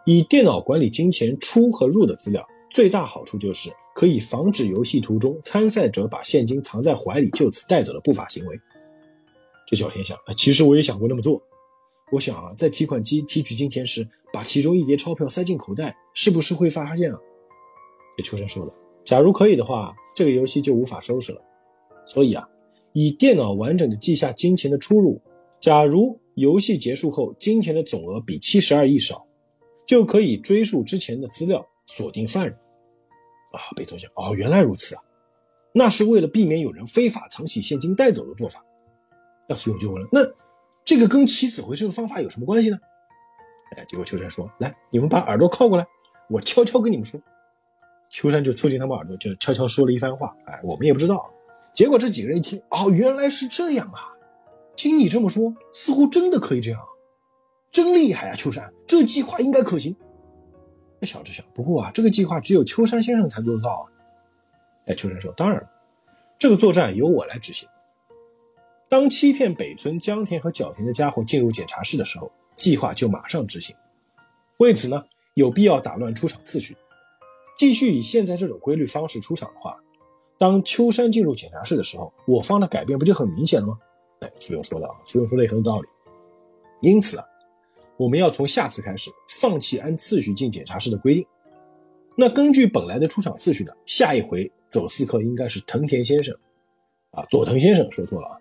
以电脑管理金钱出和入的资料，最大好处就是可以防止游戏途中参赛者把现金藏在怀里就此带走的不法行为。这小天想，其实我也想过那么做。我想啊，在提款机提取金钱时，把其中一叠钞票塞进口袋，是不是会发现啊？这秋生说了，假如可以的话，这个游戏就无法收拾了。所以啊。以电脑完整的记下金钱的出入，假如游戏结束后金钱的总额比七十二亿少，就可以追溯之前的资料，锁定犯人。啊，北村想，哦，原来如此啊，那是为了避免有人非法藏起现金带走的做法。那福永就问了，那这个跟起死回生的方法有什么关系呢？哎，结果秋山说，来，你们把耳朵靠过来，我悄悄跟你们说。秋山就凑近他们耳朵，就悄悄说了一番话。哎，我们也不知道。结果这几个人一听，哦，原来是这样啊！听你这么说，似乎真的可以这样，真厉害啊，秋山，这计划应该可行。那小智想，不过啊，这个计划只有秋山先生才做得到啊。哎，秋山说，当然了，这个作战由我来执行。当欺骗北村江田和角田的家伙进入检查室的时候，计划就马上执行。为此呢，有必要打乱出场次序。继续以现在这种规律方式出场的话，当秋山进入检查室的时候，我方的改变不就很明显了吗？哎，福永说的啊，福永说的也很有道理。因此啊，我们要从下次开始放弃按次序进检查室的规定。那根据本来的出场次序的，下一回走四客应该是藤田先生，啊，佐藤先生说错了啊。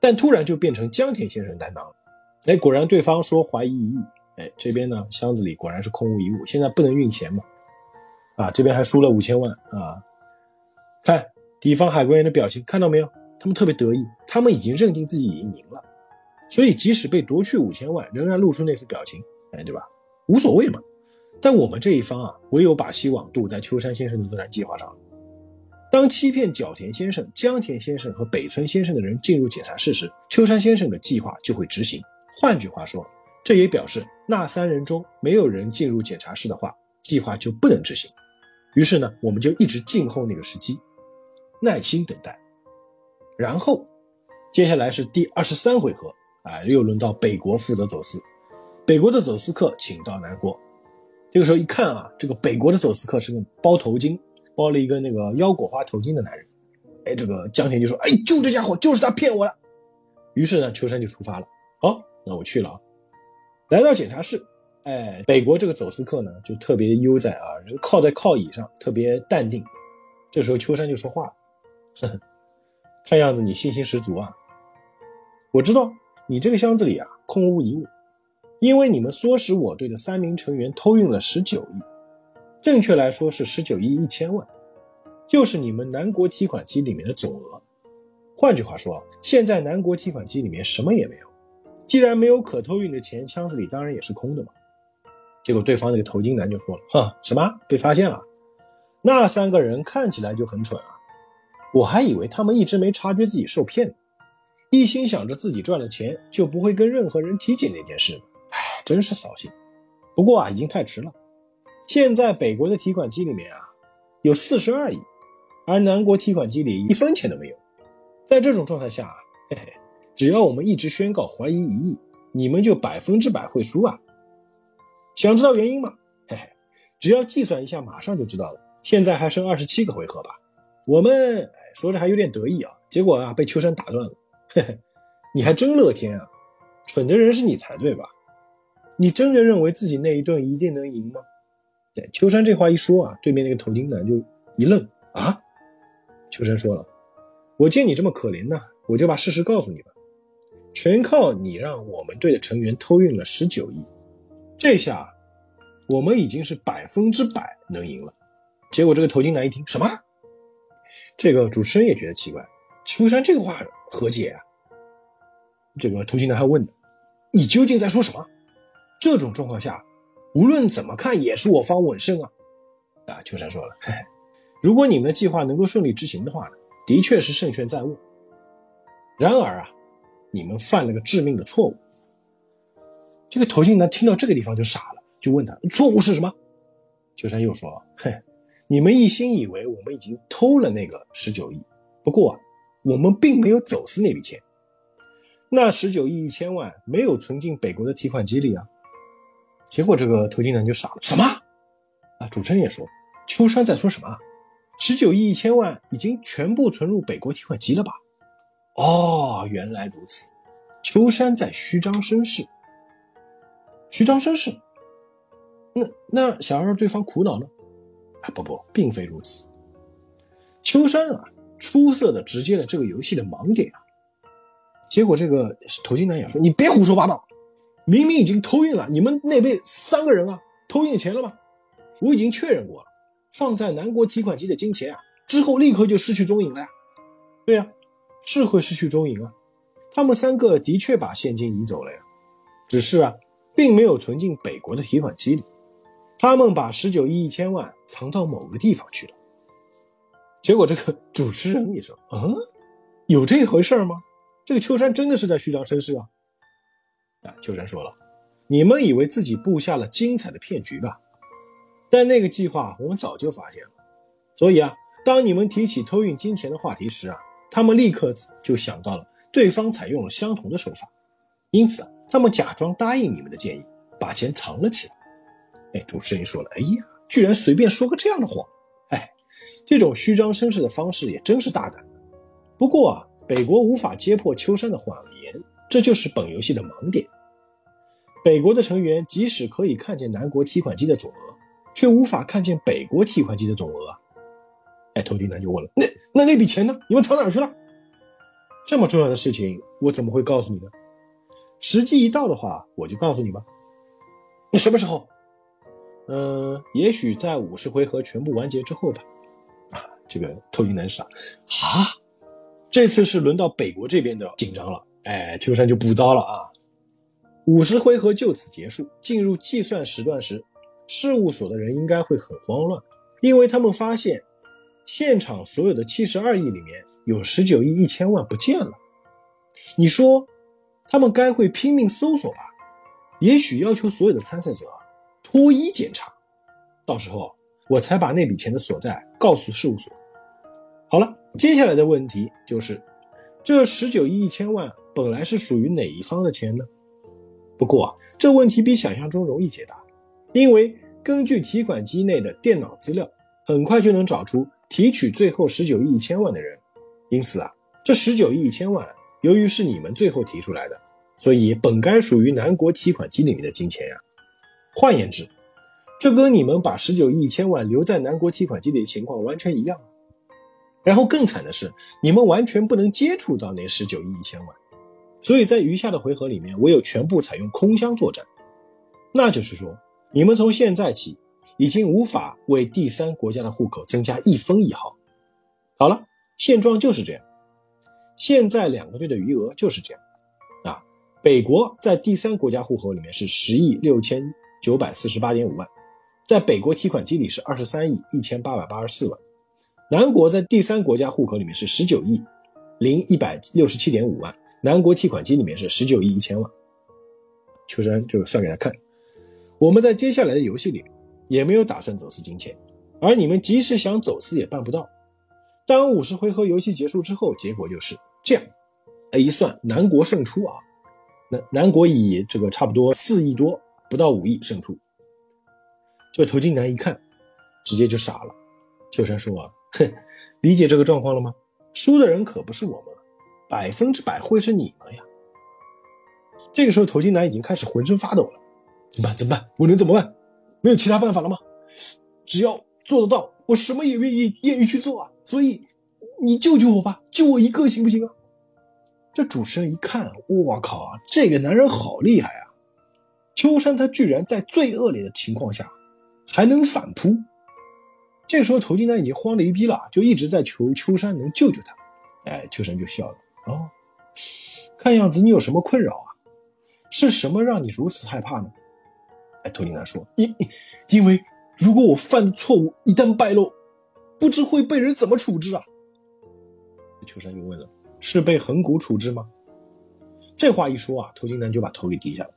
但突然就变成江田先生担当了。哎，果然对方说怀疑一役，哎，这边呢箱子里果然是空无一物。现在不能运钱嘛。啊，这边还输了五千万啊！看敌方海关员的表情，看到没有？他们特别得意，他们已经认定自己已经赢了，所以即使被夺去五千万，仍然露出那副表情，哎，对吧？无所谓嘛。但我们这一方啊，唯有把希望赌在秋山先生的作战计划上。当欺骗角田先生、江田先生和北村先生的人进入检查室时，秋山先生的计划就会执行。换句话说，这也表示那三人中没有人进入检查室的话，计划就不能执行。于是呢，我们就一直静候那个时机，耐心等待。然后，接下来是第二十三回合，啊，又轮到北国负责走私。北国的走私客请到南国。这个时候一看啊，这个北国的走私客是个包头巾，包了一个那个腰果花头巾的男人。哎，这个江田就说：“哎，就这家伙，就是他骗我的。”于是呢，秋山就出发了。好，那我去了啊。来到检查室。哎，北国这个走私客呢，就特别悠哉啊，人靠在靠椅上，特别淡定。这时候秋山就说话了：“呵呵，看样子你信心十足啊！我知道你这个箱子里啊空无一物，因为你们唆使我队的三名成员偷运了十九亿，正确来说是十九亿一千万，就是你们南国提款机里面的总额。换句话说，现在南国提款机里面什么也没有。既然没有可偷运的钱，箱子里当然也是空的嘛。”结果对方那个头巾男就说了：“哼，什么被发现了？那三个人看起来就很蠢啊！我还以为他们一直没察觉自己受骗呢，一心想着自己赚了钱就不会跟任何人提起那件事。哎，真是扫兴。不过啊，已经太迟了。现在北国的提款机里面啊有四十二亿，而南国提款机里一分钱都没有。在这种状态下，嘿嘿，只要我们一直宣告怀疑一亿，你们就百分之百会输啊！”想知道原因吗？嘿嘿，只要计算一下，马上就知道了。现在还剩二十七个回合吧。我们说着还有点得意啊，结果啊被秋山打断了。嘿嘿，你还真乐天啊！蠢的人是你才对吧？你真的认为自己那一顿一定能赢吗？对，秋山这话一说啊，对面那个头巾男就一愣啊。秋山说了：“我见你这么可怜呢，我就把事实告诉你吧。全靠你让我们队的成员偷运了十九亿。”这下，我们已经是百分之百能赢了。结果这个头巾男一听，什么？这个主持人也觉得奇怪，秋山这个话何解啊？这个头巾男还问你究竟在说什么？这种状况下，无论怎么看也是我方稳胜啊！”啊，秋山说了：“嘿，如果你们的计划能够顺利执行的话呢，的确是胜券在握。然而啊，你们犯了个致命的错误。”这个头巾男听到这个地方就傻了，就问他错误是什么？秋山又说：“嘿，你们一心以为我们已经偷了那个十九亿，不过啊，我们并没有走私那笔钱。那十九亿一千万没有存进北国的提款机里啊。”结果这个头巾男就傻了，什么？啊，主持人也说：“秋山在说什么？十九亿一千万已经全部存入北国提款机了吧？”哦，原来如此，秋山在虚张声势。虚张声势，那那想要让对方苦恼呢？啊，不不，并非如此。秋山啊，出色的直接了这个游戏的盲点啊。结果这个头巾男也说：“你别胡说八道，明明已经偷运了，你们那边三个人啊，偷运钱了吗？我已经确认过了，放在南国提款机的金钱啊，之后立刻就失去踪影了呀。对呀，是会失去踪影啊。他们三个的确把现金移走了呀，只是啊，并没有存进北国的提款机里，他们把十九亿一千万藏到某个地方去了。结果这个主持人一说，嗯，有这回事吗？”这个秋山真的是在虚张声势啊！啊，秋山说了：“你们以为自己布下了精彩的骗局吧？但那个计划我们早就发现了。所以啊，当你们提起偷运金钱的话题时啊，他们立刻就想到了对方采用了相同的手法，因此啊，他们假装答应你们的建议，把钱藏了起来。”哎，主持人说了：“哎呀，居然随便说个这样的谎！这种虚张声势的方式也真是大胆。不过啊。”北国无法揭破秋山的谎言，这就是本游戏的盲点。北国的成员即使可以看见南国提款机的总额，却无法看见北国提款机的总额。哎，头巾男就问了：“那那那笔钱呢？你们藏哪去了？”这么重要的事情，我怎么会告诉你呢？时机一到的话，我就告诉你吧。你什么时候？嗯，也许在五十回合全部完结之后吧。这个头巾男傻啊。这次是轮到北国这边的紧张了，哎，秋山就补刀了啊！五十回合就此结束。进入计算时段时，事务所的人应该会很慌乱，因为他们发现现场所有的七十二亿里面有十九亿一千万不见了。你说他们该会拼命搜索吧？也许要求所有的参赛者脱衣检查，到时候我才把那笔钱的所在告诉事务所。好了，接下来的问题就是，这十九亿一千万本来是属于哪一方的钱呢？不过啊，这问题比想象中容易解答，因为根据提款机内的电脑资料，很快就能找出提取最后十九亿一千万的人。因此啊，这十九亿一千万由于是你们最后提出来的，所以本该属于南国提款机里面的金钱呀。换言之，这跟你们把十九亿一千万留在南国提款机里的情况完全一样。然后更惨的是，你们完全不能接触到那十九亿一千万，所以在余下的回合里面，唯有全部采用空箱作战。那就是说，你们从现在起已经无法为第三国家的户口增加一分一毫。好了，现状就是这样。现在两个队的余额就是这样啊。北国在第三国家户口里面是十亿六千九百四十八点五万，在北国提款机里是二十三亿一千八百八十四万。南国在第三国家户口里面是十九亿零一百六十七点五万，南国提款机里面是十九亿一千万。秋山就算给他看，我们在接下来的游戏里也没有打算走私金钱，而你们即使想走私也办不到。当五十回合游戏结束之后，结果就是这样。一算南国胜出啊，南南国以这个差不多四亿多，不到五亿胜出。这头巾男一看，直接就傻了。秋山说啊。哼，理解这个状况了吗？输的人可不是我们，百分之百会是你们呀！这个时候，头巾男已经开始浑身发抖了。怎么办？怎么办？我能怎么办？没有其他办法了吗？只要做得到，我什么也愿意愿意去做啊！所以，你救救我吧，救我一个行不行啊？这主持人一看，我靠，这个男人好厉害啊！秋山他居然在最恶劣的情况下还能反扑。这个时候，头巾男已经慌得一逼了，就一直在求秋山能救救他。哎，秋山就笑了。哦，看样子你有什么困扰啊？是什么让你如此害怕呢？哎，头巾男说：因因为如果我犯的错误一旦败露，不知会被人怎么处置啊？秋山就问了：是被横谷处置吗？这话一说啊，头巾男就把头给低下了。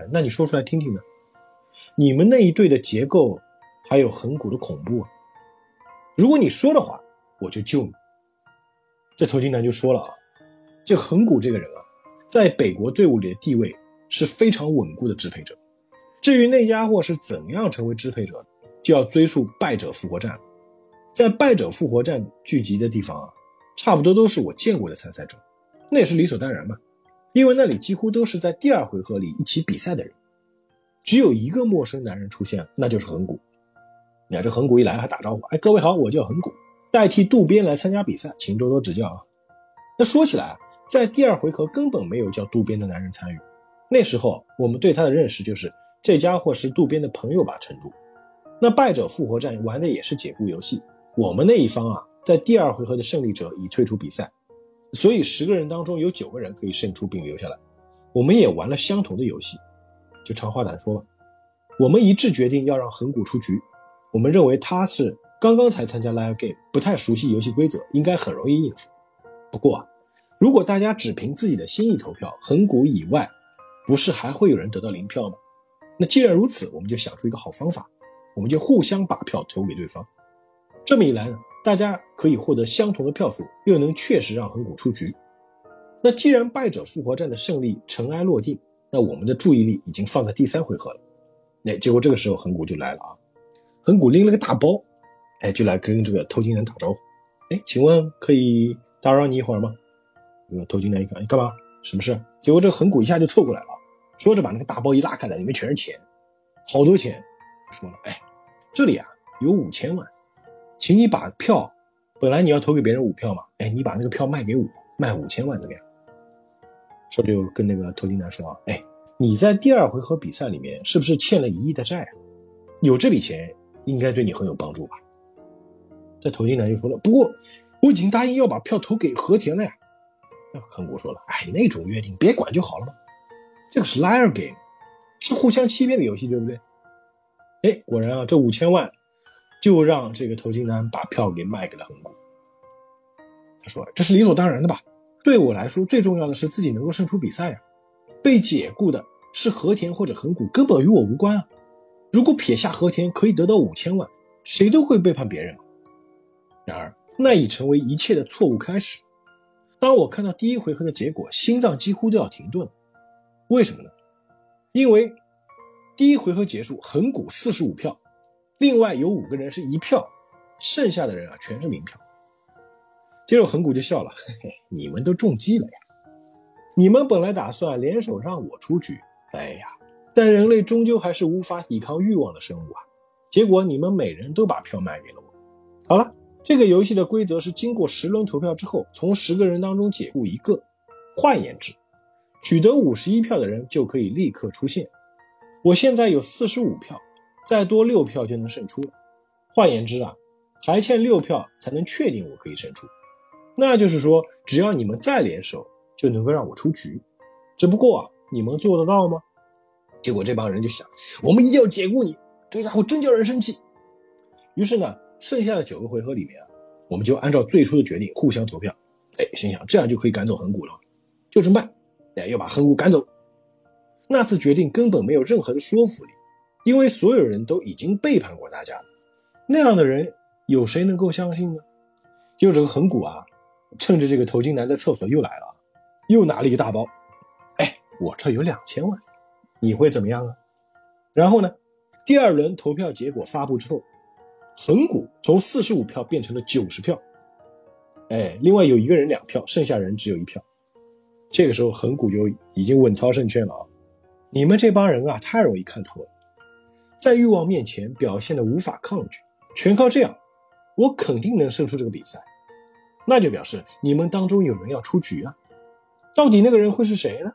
哎，那你说出来听听呢？你们那一队的结构？还有横骨的恐怖啊！如果你说的话，我就救你。这头巾男就说了啊，这横骨这个人啊，在北国队伍里的地位是非常稳固的支配者。至于那家伙是怎样成为支配者的，就要追溯败者复活战了。在败者复活战聚集的地方啊，差不多都是我见过的参赛者，那也是理所当然嘛，因为那里几乎都是在第二回合里一起比赛的人。只有一个陌生男人出现，那就是横骨。这横骨一来还打招呼，哎，各位好，我叫横骨，代替渡边来参加比赛，请多多指教啊。那说起来，在第二回合根本没有叫渡边的男人参与。那时候我们对他的认识就是这家伙是渡边的朋友吧程度。那败者复活战玩的也是解雇游戏，我们那一方啊，在第二回合的胜利者已退出比赛，所以十个人当中有九个人可以胜出并留下来。我们也玩了相同的游戏，就长话短说吧，我们一致决定要让横谷出局。我们认为他是刚刚才参加 live game，不太熟悉游戏规则，应该很容易应付。不过啊，如果大家只凭自己的心意投票，横谷以外，不是还会有人得到零票吗？那既然如此，我们就想出一个好方法，我们就互相把票投给对方。这么一来呢，大家可以获得相同的票数，又能确实让横谷出局。那既然败者复活战的胜利尘埃落定，那我们的注意力已经放在第三回合了。那，结果这个时候横谷就来了啊！横谷拎了个大包，哎，就来跟这个偷金男打招呼。哎，请问可以打扰你一会儿吗？这个偷金男一看，你干嘛？什么事？结果这个横谷一下就凑过来了，说着把那个大包一拉开来，里面全是钱，好多钱。说了，哎，这里啊有五千万，请你把票，本来你要投给别人五票嘛，哎，你把那个票卖给我，卖五千万怎么样？说就跟那个偷金男说，哎，你在第二回合比赛里面是不是欠了一亿的债啊？有这笔钱。应该对你很有帮助吧？这头巾男就说了：“不过我已经答应要把票投给和田了呀。”那横谷说了：“哎，那种约定别管就好了嘛。这个是 liar game，是互相欺骗的游戏，对不对？”哎，果然啊，这五千万就让这个头巾男把票给卖给了横谷。他说：“这是理所当然的吧？对我来说，最重要的是自己能够胜出比赛呀。被解雇的是和田或者横谷，根本与我无关啊。”如果撇下和田可以得到五千万，谁都会背叛别人。然而，那已成为一切的错误开始。当我看到第一回合的结果，心脏几乎都要停顿了。为什么呢？因为第一回合结束，横谷四十五票，另外有五个人是一票，剩下的人啊全是零票。接着横谷就笑了：“嘿嘿，你们都中计了呀！你们本来打算联手让我出局，哎呀！”但人类终究还是无法抵抗欲望的生物啊！结果你们每人都把票卖给了我。好了，这个游戏的规则是经过十轮投票之后，从十个人当中解雇一个。换言之，取得五十一票的人就可以立刻出现。我现在有四十五票，再多六票就能胜出了。换言之啊，还欠六票才能确定我可以胜出。那就是说，只要你们再联手，就能够让我出局。只不过啊，你们做得到吗？结果这帮人就想，我们一定要解雇你，这家伙真叫人生气。于是呢，剩下的九个回合里面啊，我们就按照最初的决定互相投票。哎，心想这样就可以赶走恒古了，就这么办。哎，要把恒古赶走。那次决定根本没有任何的说服力，因为所有人都已经背叛过大家了。那样的人有谁能够相信呢？就这个恒古啊，趁着这个头巾男在厕所又来了，又拿了一大包。哎，我这有两千万。你会怎么样啊？然后呢？第二轮投票结果发布之后，恒古从四十五票变成了九十票。哎，另外有一个人两票，剩下人只有一票。这个时候恒古就已经稳操胜券了啊！你们这帮人啊，太容易看透了，在欲望面前表现的无法抗拒，全靠这样，我肯定能胜出这个比赛。那就表示你们当中有人要出局啊！到底那个人会是谁呢？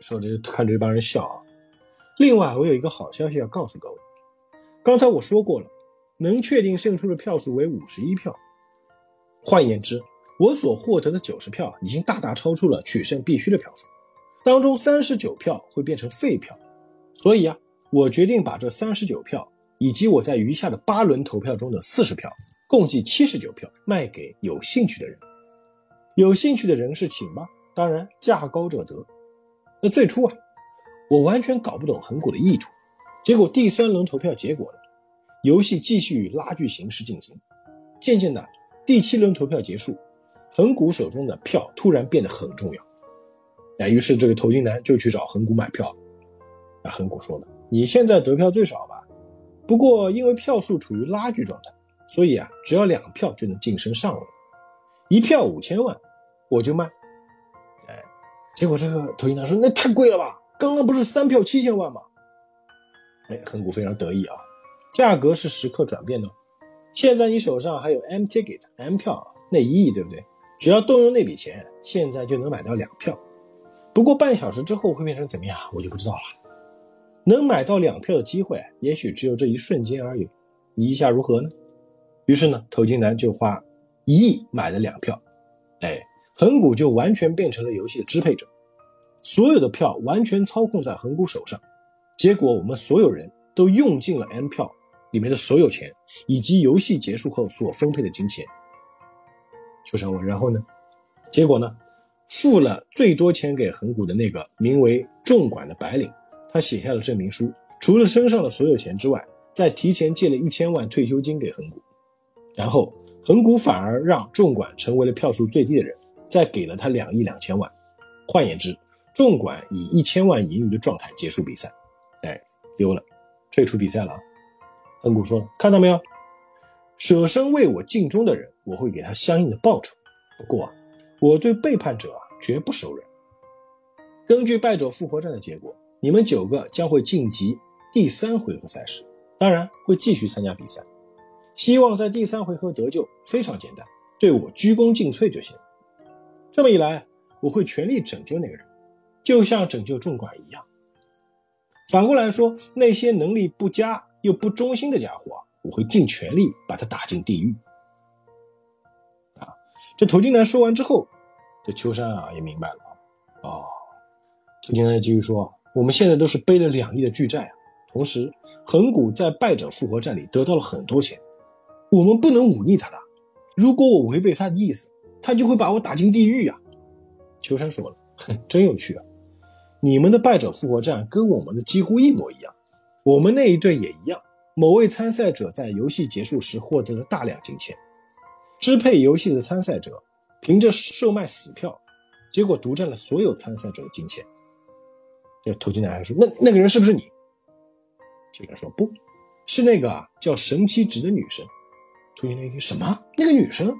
说这看这帮人笑啊！另外，我有一个好消息要告诉各位。刚才我说过了，能确定胜出的票数为五十一票。换言之，我所获得的九十票已经大大超出了取胜必须的票数。当中三十九票会变成废票，所以啊，我决定把这三十九票以及我在余下的八轮投票中的四十票，共计七十九票卖给有兴趣的人。有兴趣的人是请吧，当然价高者得。那最初啊。我完全搞不懂恒古的意图，结果第三轮投票结果了，游戏继续以拉锯形式进行。渐渐的，第七轮投票结束，恒古手中的票突然变得很重要。哎，于是这个头巾男就去找恒古买票。那横谷说了：“你现在得票最少吧？不过因为票数处于拉锯状态，所以啊，只要两票就能晋升上位，一票五千万，我就卖。”哎，结果这个头巾男说：“那太贵了吧？”刚刚不是三票七千万吗？哎，恒古非常得意啊，价格是时刻转变的。现在你手上还有 M ticket M 票那一亿，对不对？只要动用那笔钱，现在就能买到两票。不过半小时之后会变成怎么样，我就不知道了。能买到两票的机会，也许只有这一瞬间而已。你意下如何呢？于是呢，头金男就花一亿买了两票，哎，恒古就完全变成了游戏的支配者，所有的票完全操控在恒谷手上。结果我们所有人都用尽了 M 票里面的所有钱，以及游戏结束后所分配的金钱。秋山问：“然后呢？”结果呢？付了最多钱给恒谷的那个名为众管的白领，他写下了证明书，除了身上的所有钱之外，再提前借了一千万退休金给恒谷。然后恒谷反而让众管成为了票数最低的人，再给了他两亿两千万。换言之，众管以一千万盈余的状态结束比赛。哎，丢了，退出比赛了啊！恒谷说：“看到没有，舍身为我尽忠的人，我会给他相应的报酬。不过啊，我对背叛者啊绝不手软。根据败者复活战的结果，你们九个将会晋级第三回合赛事，当然会继续参加比赛。”希望在第三回合得救，非常简单，对我鞠躬尽瘁就行。这么一来，我会全力拯救那个人，就像拯救众管一样。反过来说，那些能力不佳又不忠心的家伙，我会尽全力把他打进地狱。啊，这头金男说完之后，这秋山啊也明白了。哦，头金男继续说：“我们现在都是背了两亿的巨债啊，同时恒古在败者复活战里得到了很多钱。”我们不能忤逆他的，如果我违背他的意思，他就会把我打进地狱呀。秋山说了：“哼，真有趣啊！你们的败者复活战跟我们的几乎一模一样，我们那一队也一样。某位参赛者在游戏结束时获得了大量金钱，支配游戏的参赛者凭着售卖死票，结果独占了所有参赛者的金钱。”这头巾男还说：“那那个人是不是你？”秋山说：“不是那个啊叫神七值的女生。”突然一听，什么？那个女生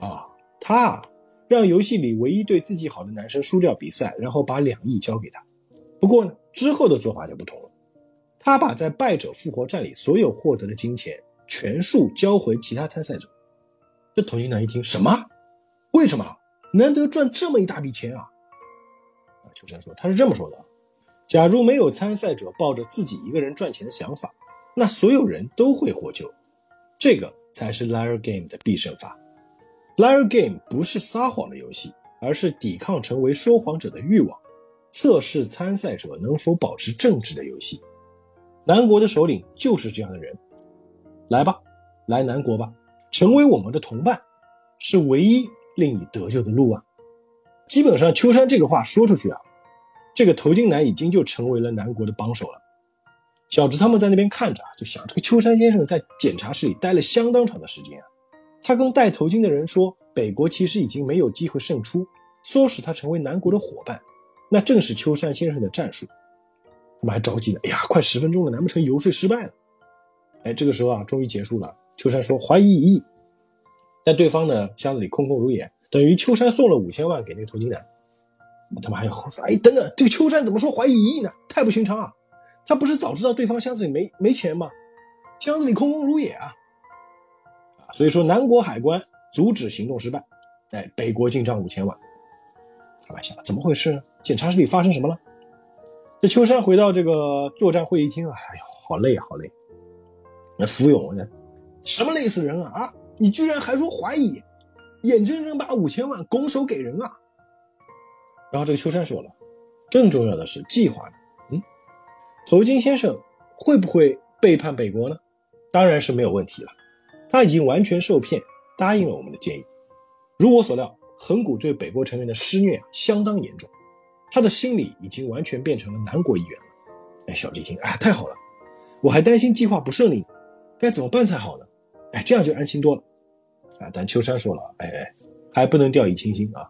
啊，她让游戏里唯一对自己好的男生输掉比赛，然后把两亿交给他。不过呢，之后的做法就不同了，他把在败者复活战里所有获得的金钱全数交回其他参赛者。这头巾男一听，什么？为什么？难得赚这么一大笔钱啊！啊，秋山说，他是这么说的：假如没有参赛者抱着自己一个人赚钱的想法，那所有人都会获救。这个才是 Liar Game 的必胜法。Liar Game 不是撒谎的游戏，而是抵抗成为说谎者的欲望，测试参赛者能否保持正直的游戏。南国的首领就是这样的人。来吧，来南国吧，成为我们的同伴，是唯一令你得救的路啊！基本上，秋山这个话说出去啊，这个头巾男已经就成为了南国的帮手了。小直他们在那边看着啊，就想这个秋山先生在检查室里待了相当长的时间啊。他跟戴头巾的人说，北国其实已经没有机会胜出，唆使他成为南国的伙伴，那正是秋山先生的战术。他们还着急呢，哎呀，快十分钟了，难不成游说失败了？哎，这个时候啊，终于结束了。秋山说怀疑一亿，但对方的箱子里空空如也，等于秋山送了五千万给那个头巾男。他们还要说，哎，等等，这个秋山怎么说怀疑一亿呢？太不寻常啊！他不是早知道对方箱子里没没钱吗？箱子里空空如也啊！所以说南国海关阻止行动失败，哎，北国进账五千万。开玩笑怎么回事呢？检查室里发生什么了？这秋山回到这个作战会议厅啊，哎呦，好累啊，好累！那福永呢？什么累死人啊！啊，你居然还说怀疑，眼睁睁把五千万拱手给人啊！然后这个秋山说了，更重要的是计划呢。嗯头巾先生会不会背叛北国呢？当然是没有问题了。他已经完全受骗，答应了我们的建议。如我所料，恒谷对北国成员的施虐相当严重，他的心理已经完全变成了南国一员了。哎，小一听，哎，太好了！我还担心计划不顺利，该怎么办才好呢？哎，这样就安心多了。啊，但秋山说了，哎哎，还不能掉以轻心啊。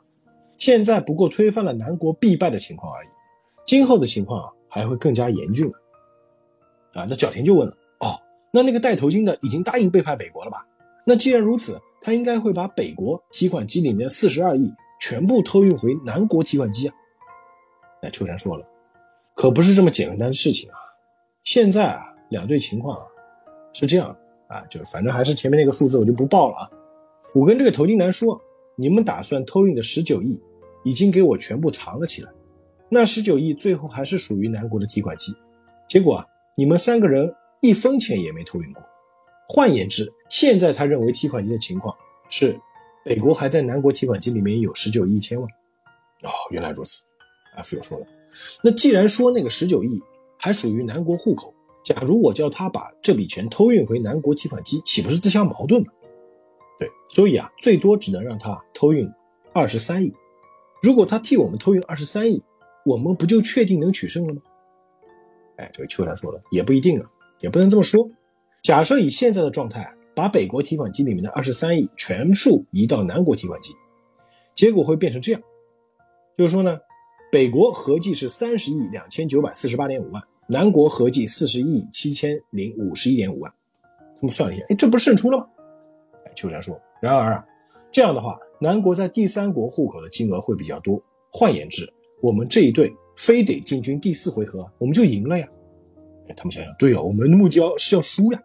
现在不过推翻了南国必败的情况而已，今后的情况啊。还会更加严峻，啊！那角田就问了：那那个戴头巾的已经答应背叛北国了吧？那既然如此，他应该会把北国提款机里面四十二亿全部偷运回南国提款机啊？那秋山说了，可不是这么简单的事情啊！现在啊，两队情况啊是这样啊，就是反正还是前面那个数字我就不报了啊。我跟这个头巾男说，你们打算偷运的十九亿，已经给我全部藏了起来。那十九亿最后还是属于南国的提款机。结果啊，你们三个人一分钱也没偷运过。换言之，现在他认为提款机的情况是，北国还在南国提款机里面有十九亿一千万。哦，原来如此。阿福又说了，那既然说那个十九亿还属于南国户口，假如我叫他把这笔钱偷运回南国提款机，岂不是自相矛盾吗？对，所以啊，最多只能让他偷运二十三亿。如果他替我们偷运二十三亿，我们不就确定能取胜了吗？哎，这个秋山说了，也不一定啊，也不能这么说。假设以现在的状态，把北国提款机里面的二十三亿全数移到南国提款机，结果会变成这样，就是说呢。北国合计是三十亿两千九百四十八点五万，南国合计四十亿七千零五十一点五万。他们算了一下，哎，这不是胜出了吗？哎，秋山说，然而啊，这样的话，南国在第三国户口的金额会比较多。换言之，我们这一队非得进军第四回合，我们就赢了呀。哎，他们想想，对哦，我们的目标是要输呀。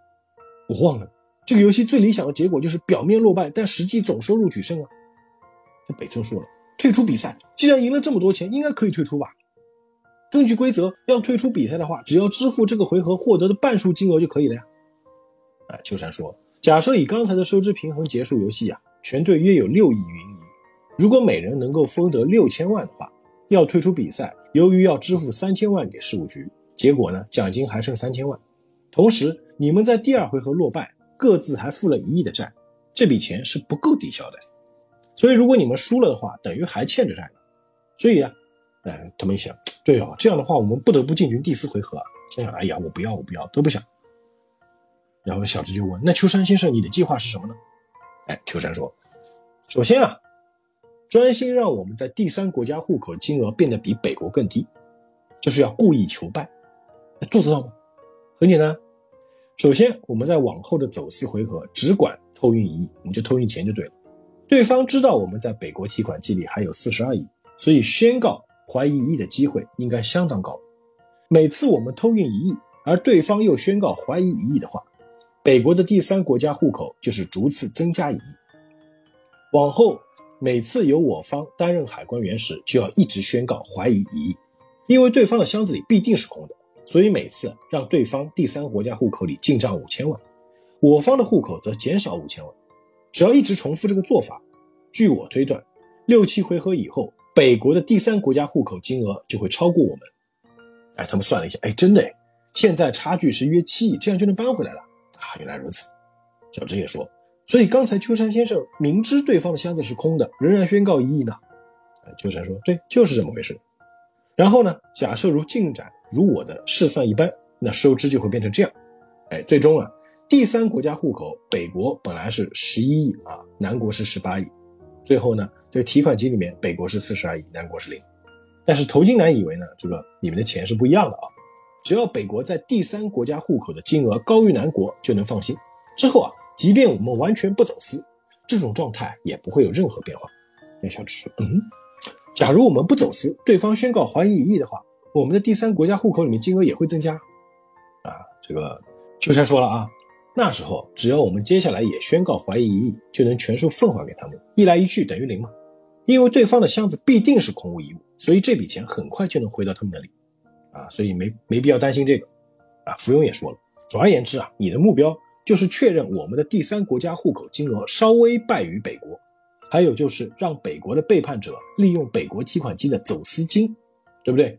我忘了，这个游戏最理想的结果就是表面落败，但实际总收入取胜啊。这北村说了。退出比赛，既然赢了这么多钱，应该可以退出吧？根据规则，要退出比赛的话，只要支付这个回合获得的半数金额就可以了呀。哎，秋山说，假设以刚才的收支平衡结束游戏呀，全队约有六亿云银，如果每人能够分得六千万的话，要退出比赛，由于要支付三千万给事务局，结果呢，奖金还剩三千万，同时你们在第二回合落败，各自还负了一亿的债，这笔钱是不够抵消的。所以，如果你们输了的话，等于还欠着债呢。所以啊，哎，他们一想，对哦，这样的话，我们不得不进军第四回合。想想，哎呀，我不要，我不要，都不想。然后小智就问：“那秋山先生，你的计划是什么呢？”哎，秋山说：“首先啊，专心让我们在第三国家户口金额变得比北国更低，就是要故意求败。做得到吗？很简单，首先我们在往后的走私回合只管偷运一亿，我们就偷运钱就对了。”对方知道我们在北国提款机里还有四十二亿，所以宣告怀疑一亿的机会应该相当高。每次我们偷运一亿，而对方又宣告怀疑一亿的话，北国的第三国家户口就是逐次增加一亿。往后每次由我方担任海关员时，就要一直宣告怀疑一亿，因为对方的箱子里必定是空的，所以每次让对方第三国家户口里进账五千万，我方的户口则减少五千万。只要一直重复这个做法，据我推断，六七回合以后，北国的第三国家户口金额就会超过我们。哎，他们算了一下，哎，真的哎，现在差距是约七亿，这样就能搬回来了啊！原来如此。小智也说，所以刚才秋山先生明知对方的箱子是空的，仍然宣告一亿呢。哎，秋山说，对，就是这么回事。然后呢，假设如进展如我的试算一般，那收支就会变成这样。哎，最终啊。第三国家户口，北国本来是十一亿啊，南国是十八亿。最后呢，这个提款机里面，北国是四十二亿，南国是零。但是投金男以为呢，这个你们的钱是不一样的啊。只要北国在第三国家户口的金额高于南国，就能放心。之后啊，即便我们完全不走私，这种状态也不会有任何变化。那小智说：“嗯，假如我们不走私，对方宣告怀疑一亿的话，我们的第三国家户口里面金额也会增加。”啊，这个秋山说了啊。那时候，只要我们接下来也宣告怀疑一亿，就能全数奉还给他们，一来一去等于零嘛。因为对方的箱子必定是空无一物，所以这笔钱很快就能回到他们那里，啊，所以没没必要担心这个。啊，福庸也说了，总而言之啊，你的目标就是确认我们的第三国家户口金额稍微败于北国，还有就是让北国的背叛者利用北国提款机的走私金，对不对？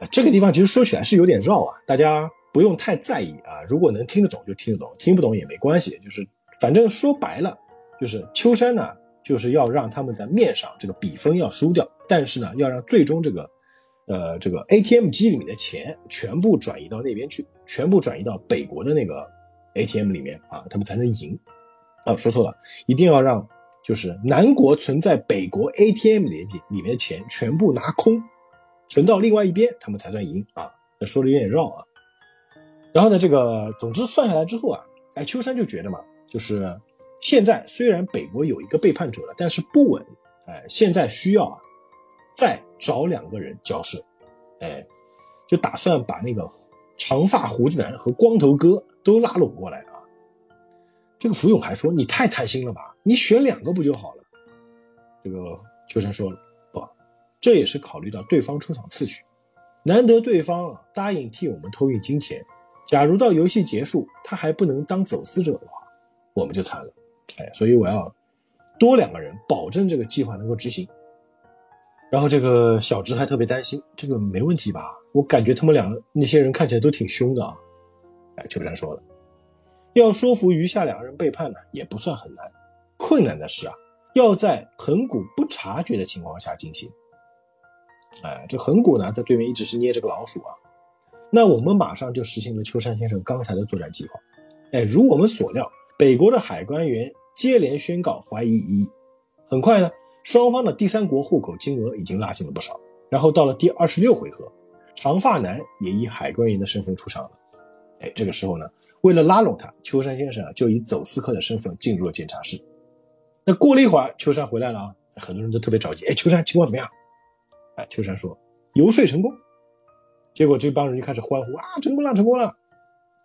啊，这个地方其实说起来是有点绕啊，大家。不用太在意啊，如果能听得懂就听得懂，听不懂也没关系。就是反正说白了，就是秋山呢，就是要让他们在面上这个比分要输掉，但是呢，要让最终这个，呃，这个 ATM 机里面的钱全部转移到那边去，全部转移到北国的那个 ATM 里面啊，他们才能赢。哦，说错了，一定要让就是南国存在北国 ATM 里里面的钱全部拿空，存到另外一边，他们才算赢啊。那说的有点绕啊。然后呢，这个总之算下来之后啊，哎，秋山就觉得嘛，就是现在虽然北国有一个背叛者了，但是不稳，哎，现在需要啊，再找两个人交涉，哎，就打算把那个长发胡子男和光头哥都拉拢过来啊。这个福永还说：“你太贪心了吧？你选两个不就好了？”这个秋山说了，这也是考虑到对方出场次序，难得对方答应替我们偷运金钱，假如到游戏结束他还不能当走私者的话，我们就惨了。哎，所以我要多两个人，保证这个计划能够执行。然后这个小直还特别担心，这个没问题吧？我感觉他们两个那些人看起来都挺凶的啊。哎，秋山说了，要说服余下两个人背叛呢，也不算很难，困难的是啊，要在横谷不察觉的情况下进行。哎，这横谷呢，在对面一直是捏着个老鼠啊。那我们马上就实行了秋山先生刚才的作战计划。哎，如我们所料，北国的海关员接连宣告怀疑一，很快呢。双方的第三国户口金额已经拉近了不少，然后到了第二十六回合，长发男也以海关员的身份出场了。哎，这个时候呢，为了拉拢他，秋山先生啊就以走私客的身份进入了检查室。那过了一会儿，秋山回来了啊，很多人都特别着急。哎，秋山情况怎么样？哎，秋山说游说成功。结果这帮人就开始欢呼啊，成功了，成功了。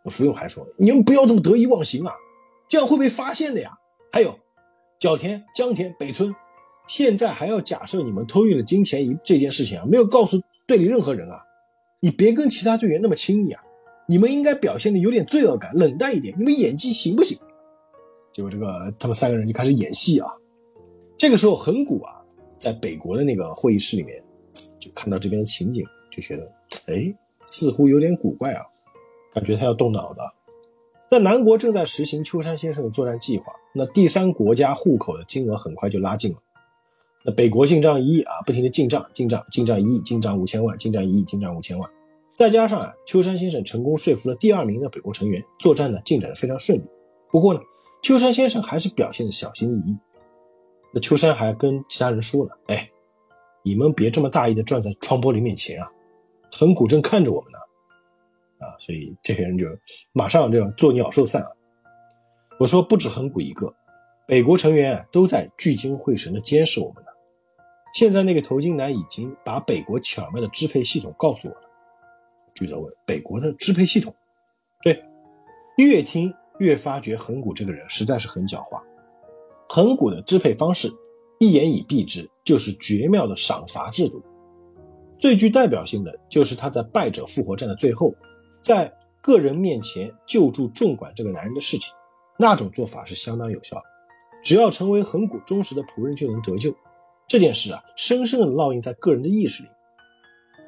福永还说你们不要这么得意忘形啊，这样会被发现的呀。还有角田、江田、北村。现在还要假设你们偷运了金钱一这件事情啊，没有告诉队里任何人啊，你别跟其他队员那么亲密啊，你们应该表现的有点罪恶感，冷淡一点，你们演技行不行？结果这个他们三个人就开始演戏啊。这个时候横谷啊，在北国的那个会议室里面，看到这边的情景，就觉得哎，似乎有点古怪啊，感觉他要动脑子。那南国正在实行秋山先生的作战计划，那第三国家户口的金额很快就拉近了。那北国进账一亿啊，不停的进账，进账，进账一亿，进账五千万，进账一亿，进账五千万。再加上啊，秋山先生成功说服了第二名的北国成员，作战呢进展的非常顺利。不过呢，秋山先生还是表现的小心翼翼。那秋山还跟其他人说了，哎，你们别这么大意的站在窗玻璃面前啊，横谷正看着我们呢。啊，所以这些人就马上就要作鸟兽散啊。我说不止横谷一个，北国成员都在聚精会神的监视我们呢。现在那个头巾男已经把北国巧妙的支配系统告诉我了。巨泽问：“北国的支配系统？”对，越听越发觉横谷这个人实在是很狡猾。横谷的支配方式，一言以蔽之，就是绝妙的赏罚制度。最具代表性的就是他在败者复活战的最后，在个人面前救助众管这个男人的事情，那种做法是相当有效的。只要成为恒古忠实的仆人，就能得救。这件事啊，深深的烙印在个人的意识里。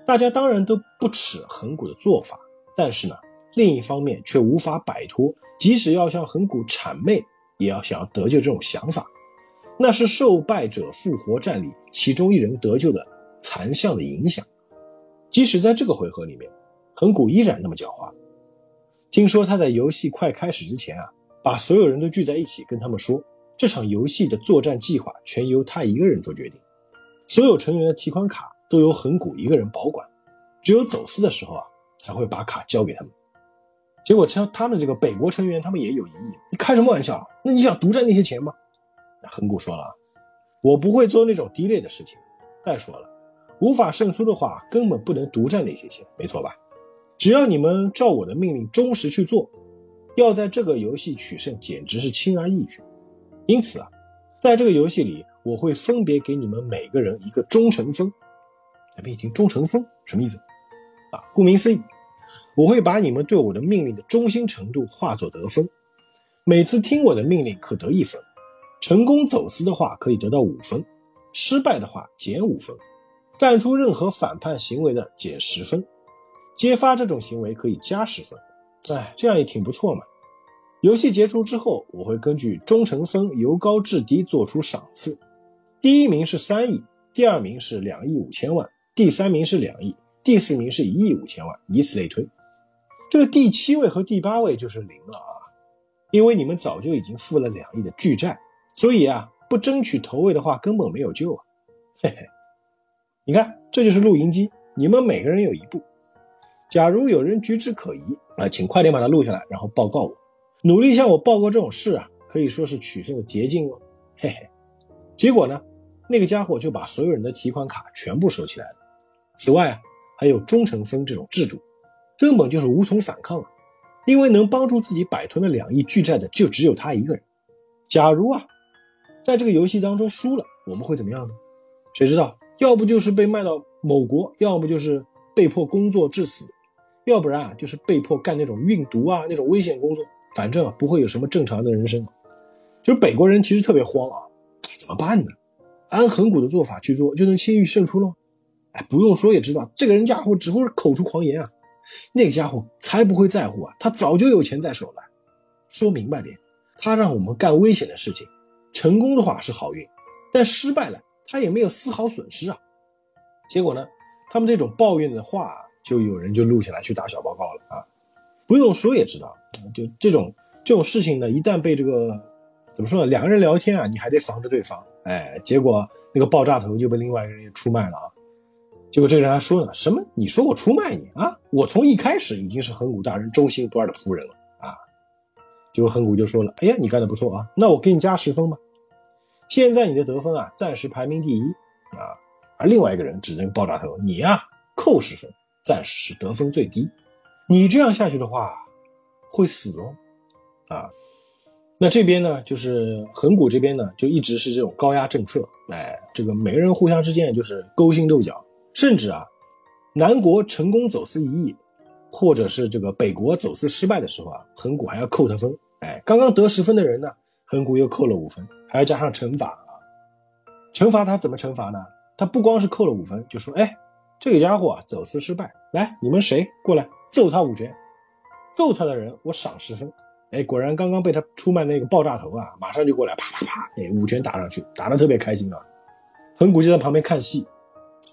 大家当然都不耻恒古的做法，但是呢，另一方面却无法摆脱，即使要向恒古谄媚，也要想要得救这种想法。那是受败者复活战里其中一人得救的残像的影响。即使在这个回合里面，横谷依然那么狡猾。听说他在游戏快开始之前啊，把所有人都聚在一起，跟他们说。这场游戏的作战计划全由他一个人做决定，所有成员的提款卡都由横谷一个人保管，只有走私的时候啊才会把卡交给他们。结果，像他们这个北国成员，他们也有异议。你开什么玩笑？那你想独占那些钱吗？恒古说了，我不会做那种低劣的事情。再说了，无法胜出的话，根本不能独占那些钱，没错吧？只要你们照我的命令忠实去做，要在这个游戏取胜，简直是轻而易举。因此啊，在这个游戏里，我会分别给你们每个人一个忠诚分。咱们一听忠诚分什么意思？啊，顾名思义，我会把你们对我的命令的忠心程度化作得分。每次听我的命令可得一分，成功走私的话可以得到五分，失败的话减五分，干出任何反叛行为的减十分，揭发这种行为可以加十分。哎，这样也挺不错嘛。游戏结束之后，我会根据忠诚分由高至低做出赏赐。第一名是三亿，第二名是两亿五千万，第三名是两亿，第四名是一亿五千万，以此类推。这个第七位和第八位就是零了啊，因为你们早就已经付了两亿的巨债，所以啊，不争取头位的话根本没有救啊。嘿嘿，你看，这就是录音机，你们每个人有一部。假如有人举止可疑啊，请快点把它录下来，然后报告我。努力向我报告这种事啊，可以说是取胜的捷径哦，嘿嘿。结果呢，那个家伙就把所有人的提款卡全部收起来了。此外啊，还有忠诚分这种制度，根本就是无从反抗啊。因为能帮助自己摆脱那两亿巨债的就只有他一个人。假如啊，在这个游戏当中输了，我们会怎么样呢？谁知道？要不就是被卖到某国，要么就是被迫工作致死，要不然啊就是被迫干那种运毒啊那种危险工作，反正啊不会有什么正常的人生。就是北国人其实特别慌啊，怎么办呢？按恒古的做法去做，就能轻易胜出了吗？哎，不用说也知道，这个人家伙只会口出狂言啊。那个家伙才不会在乎啊，他早就有钱在手了。说明白点，他让我们干危险的事情，成功的话是好运，但失败了。他也没有丝毫损失啊，结果呢，他们这种抱怨的话，就有人就录下来去打小报告了啊，不用说也知道，就这种这种事情呢，一旦被这个怎么说呢，两个人聊天啊，你还得防着对方，哎，结果那个爆炸头就被另外一个人也出卖了啊，结果这个人还说呢，什么？你说我出卖你啊？我从一开始已经是恒古大人忠心不二的仆人了啊，结果恒古就说了，哎呀，你干的不错啊，那我给你加十分吧。现在你的得分啊，暂时排名第一啊，而另外一个人指着爆炸头，你呀扣十分，暂时是得分最低。你这样下去的话，会死哦，啊，那这边呢，就是恒古这边呢，就一直是这种高压政策，哎，这个每个人互相之间就是勾心斗角，甚至啊，南国成功走私一亿，或者是这个北国走私失败的时候啊，恒古还要扣他分，哎，刚刚得十分的人呢，恒古又扣了五分。还要加上惩罚啊！惩罚他怎么惩罚呢？他不光是扣了五分，就说：“哎，这个家伙啊，走私失败，来，你们谁过来揍他五拳？揍他的人我赏十分。”哎，果然刚刚被他出卖那个爆炸头啊，马上就过来，啪啪啪，哎，五拳打上去，打得特别开心啊！恒古就在旁边看戏，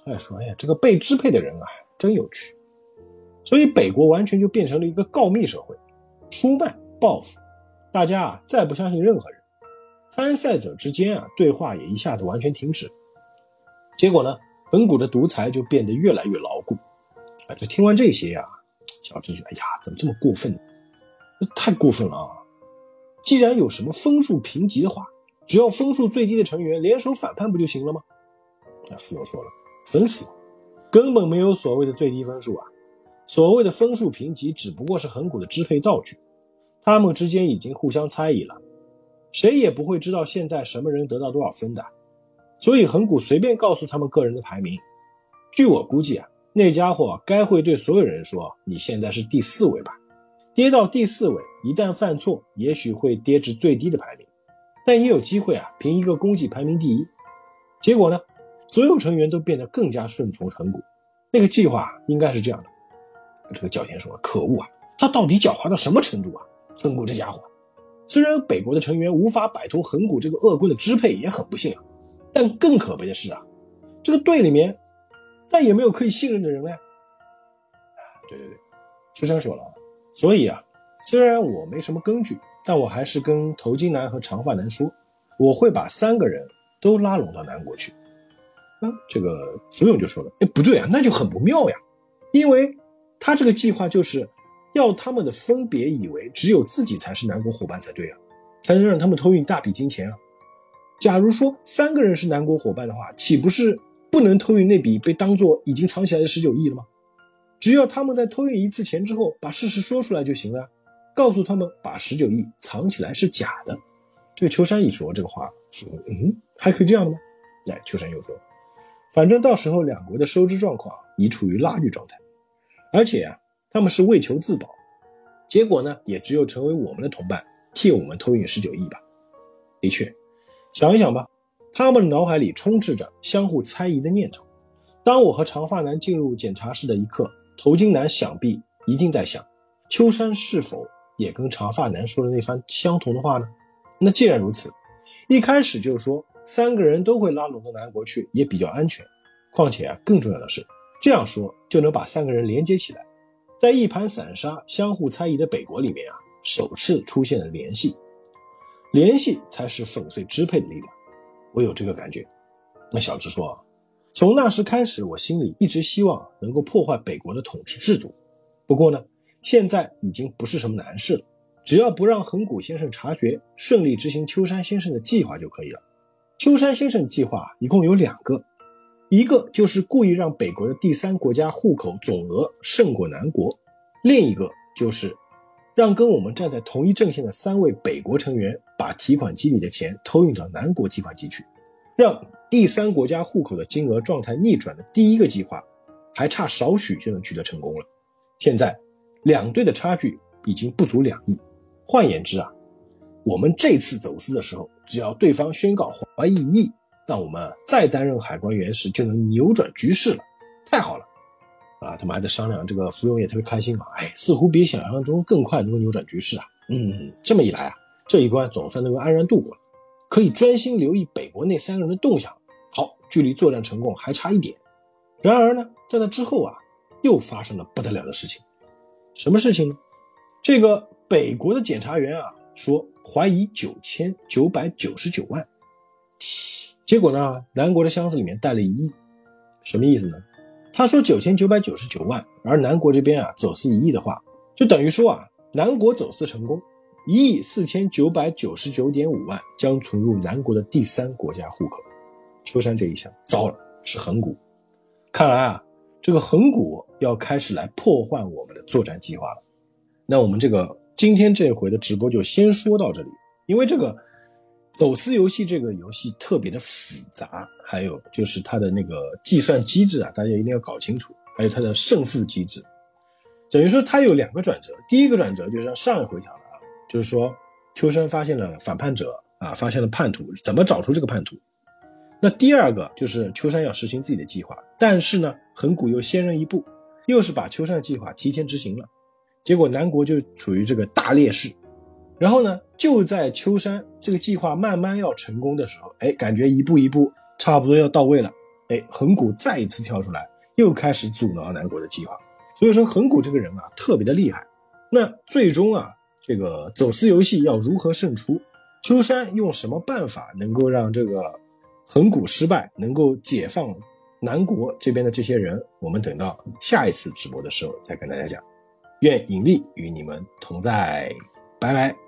哎，说：“哎呀，这个被支配的人啊，真有趣。”所以北国完全就变成了一个告密社会，出卖、报复，大家啊，再不相信任何人。参赛者之间啊，对话也一下子完全停止。结果呢，本谷的独裁就变得越来越牢固。啊，这听完这些呀，小智觉得，哎呀，怎么这么过分？这太过分了啊！既然有什么分数评级的话，只要分数最低的成员联手反叛不就行了吗？那富友说了，蠢死，根本没有所谓的最低分数啊！所谓的分数评级只不过是恒谷的支配道具，他们之间已经互相猜疑了。谁也不会知道现在什么人得到多少分的，所以恒古随便告诉他们个人的排名。据我估计啊，那家伙该会对所有人说：“你现在是第四位吧？跌到第四位，一旦犯错，也许会跌至最低的排名，但也有机会啊，凭一个功绩排名第一。”结果呢，所有成员都变得更加顺从恒古。那个计划应该是这样的。这个角田说：“可恶啊，他到底狡猾到什么程度啊？恒古这家伙！”虽然北国的成员无法摆脱恒古这个恶棍的支配，也很不幸啊，但更可悲的是啊，这个队里面再也没有可以信任的人了。对对对，秋山说了，所以啊，虽然我没什么根据，但我还是跟头巾男和长发男说，我会把三个人都拉拢到南国去。嗯，这个福永就说了，哎，不对啊，那就很不妙呀，因为他这个计划就是。要他们的分别以为只有自己才是南国伙伴才对啊，才能让他们偷运大笔金钱啊。假如说三个人是南国伙伴的话，岂不是不能偷运那笔被当做已经藏起来的十九亿了吗？只要他们在偷运一次钱之后把事实说出来就行了，告诉他们把十九亿藏起来是假的。这个秋山一说这个话，说嗯，还可以这样的吗？哎，秋山又说，反正到时候两国的收支状况已处于拉锯状态，而且啊。他们是为求自保，结果呢，也只有成为我们的同伴，替我们偷运十九亿吧。的确，想一想吧，他们的脑海里充斥着相互猜疑的念头。当我和长发男进入检查室的一刻，头巾男想必一定在想：秋山是否也跟长发男说了那番相同的话呢？那既然如此，一开始就说三个人都会拉拢到南国去，也比较安全。况且啊，更重要的是，这样说就能把三个人连接起来。在一盘散沙、相互猜疑的北国里面啊，首次出现了联系，联系才是粉碎支配的力量。我有这个感觉。那小智说，从那时开始，我心里一直希望能够破坏北国的统治制度。不过呢，现在已经不是什么难事了，只要不让横谷先生察觉，顺利执行秋山先生的计划就可以了。秋山先生计划一共有两个。一个就是故意让北国的第三国家户口总额胜过南国，另一个就是让跟我们站在同一阵线的三位北国成员把提款机里的钱偷运到南国提款机去。让第三国家户口的金额状态逆转的第一个计划，还差少许就能取得成功了。现在两队的差距已经不足两亿。换言之啊，我们这次走私的时候，只要对方宣告怀疑一亿，那我们再担任海关员时就能扭转局势了。太好了！啊，他们还在商量，这个福永也特别开心啊，哎，似乎比想象中更快能够扭转局势啊。嗯，这么一来啊，这一关总算能够安然度过了，可以专心留意北国那三个人的动向。好，距离作战成功还差一点。然而呢，在那之后啊，又发生了不得了的事情。什么事情呢？这个北国的检察员啊说怀疑九千九百九十九万，结果呢，南国的箱子里面带了一亿，什么意思呢？他说九千九百九十九万，而南国这边啊走私一亿的话，就等于说啊，南国走私成功，一亿四千九百九十九点五万将存入南国的第三国家户口。秋山这一想，糟了，是横谷。看来啊，这个横谷要开始来破坏我们的作战计划了。那我们这个今天这回的直播就先说到这里，因为这个。走私游戏这个游戏特别的复杂，还有就是它的那个计算机制啊，大家一定要搞清楚。还有它的胜负机制，等于说它有两个转折。第一个转折就是像上一回讲的啊，就是说秋山发现了反叛者啊，发现了叛徒，怎么找出这个叛徒？那第二个就是秋山要实行自己的计划，但是呢，横谷又先人一步，又是把秋山的计划提前执行了，结果南国就处于这个大劣势。然后呢，就在秋山这个计划慢慢要成功的时候，哎，感觉一步一步差不多要到位了，哎，横谷再一次跳出来，又开始阻挠南国的计划。所以说，横谷这个人啊，特别的厉害。那最终啊，这个走私游戏要如何胜出？秋山用什么办法能够让这个横谷失败，能够解放南国这边的这些人？我们等到下一次直播的时候再跟大家讲。愿引力与你们同在，拜拜。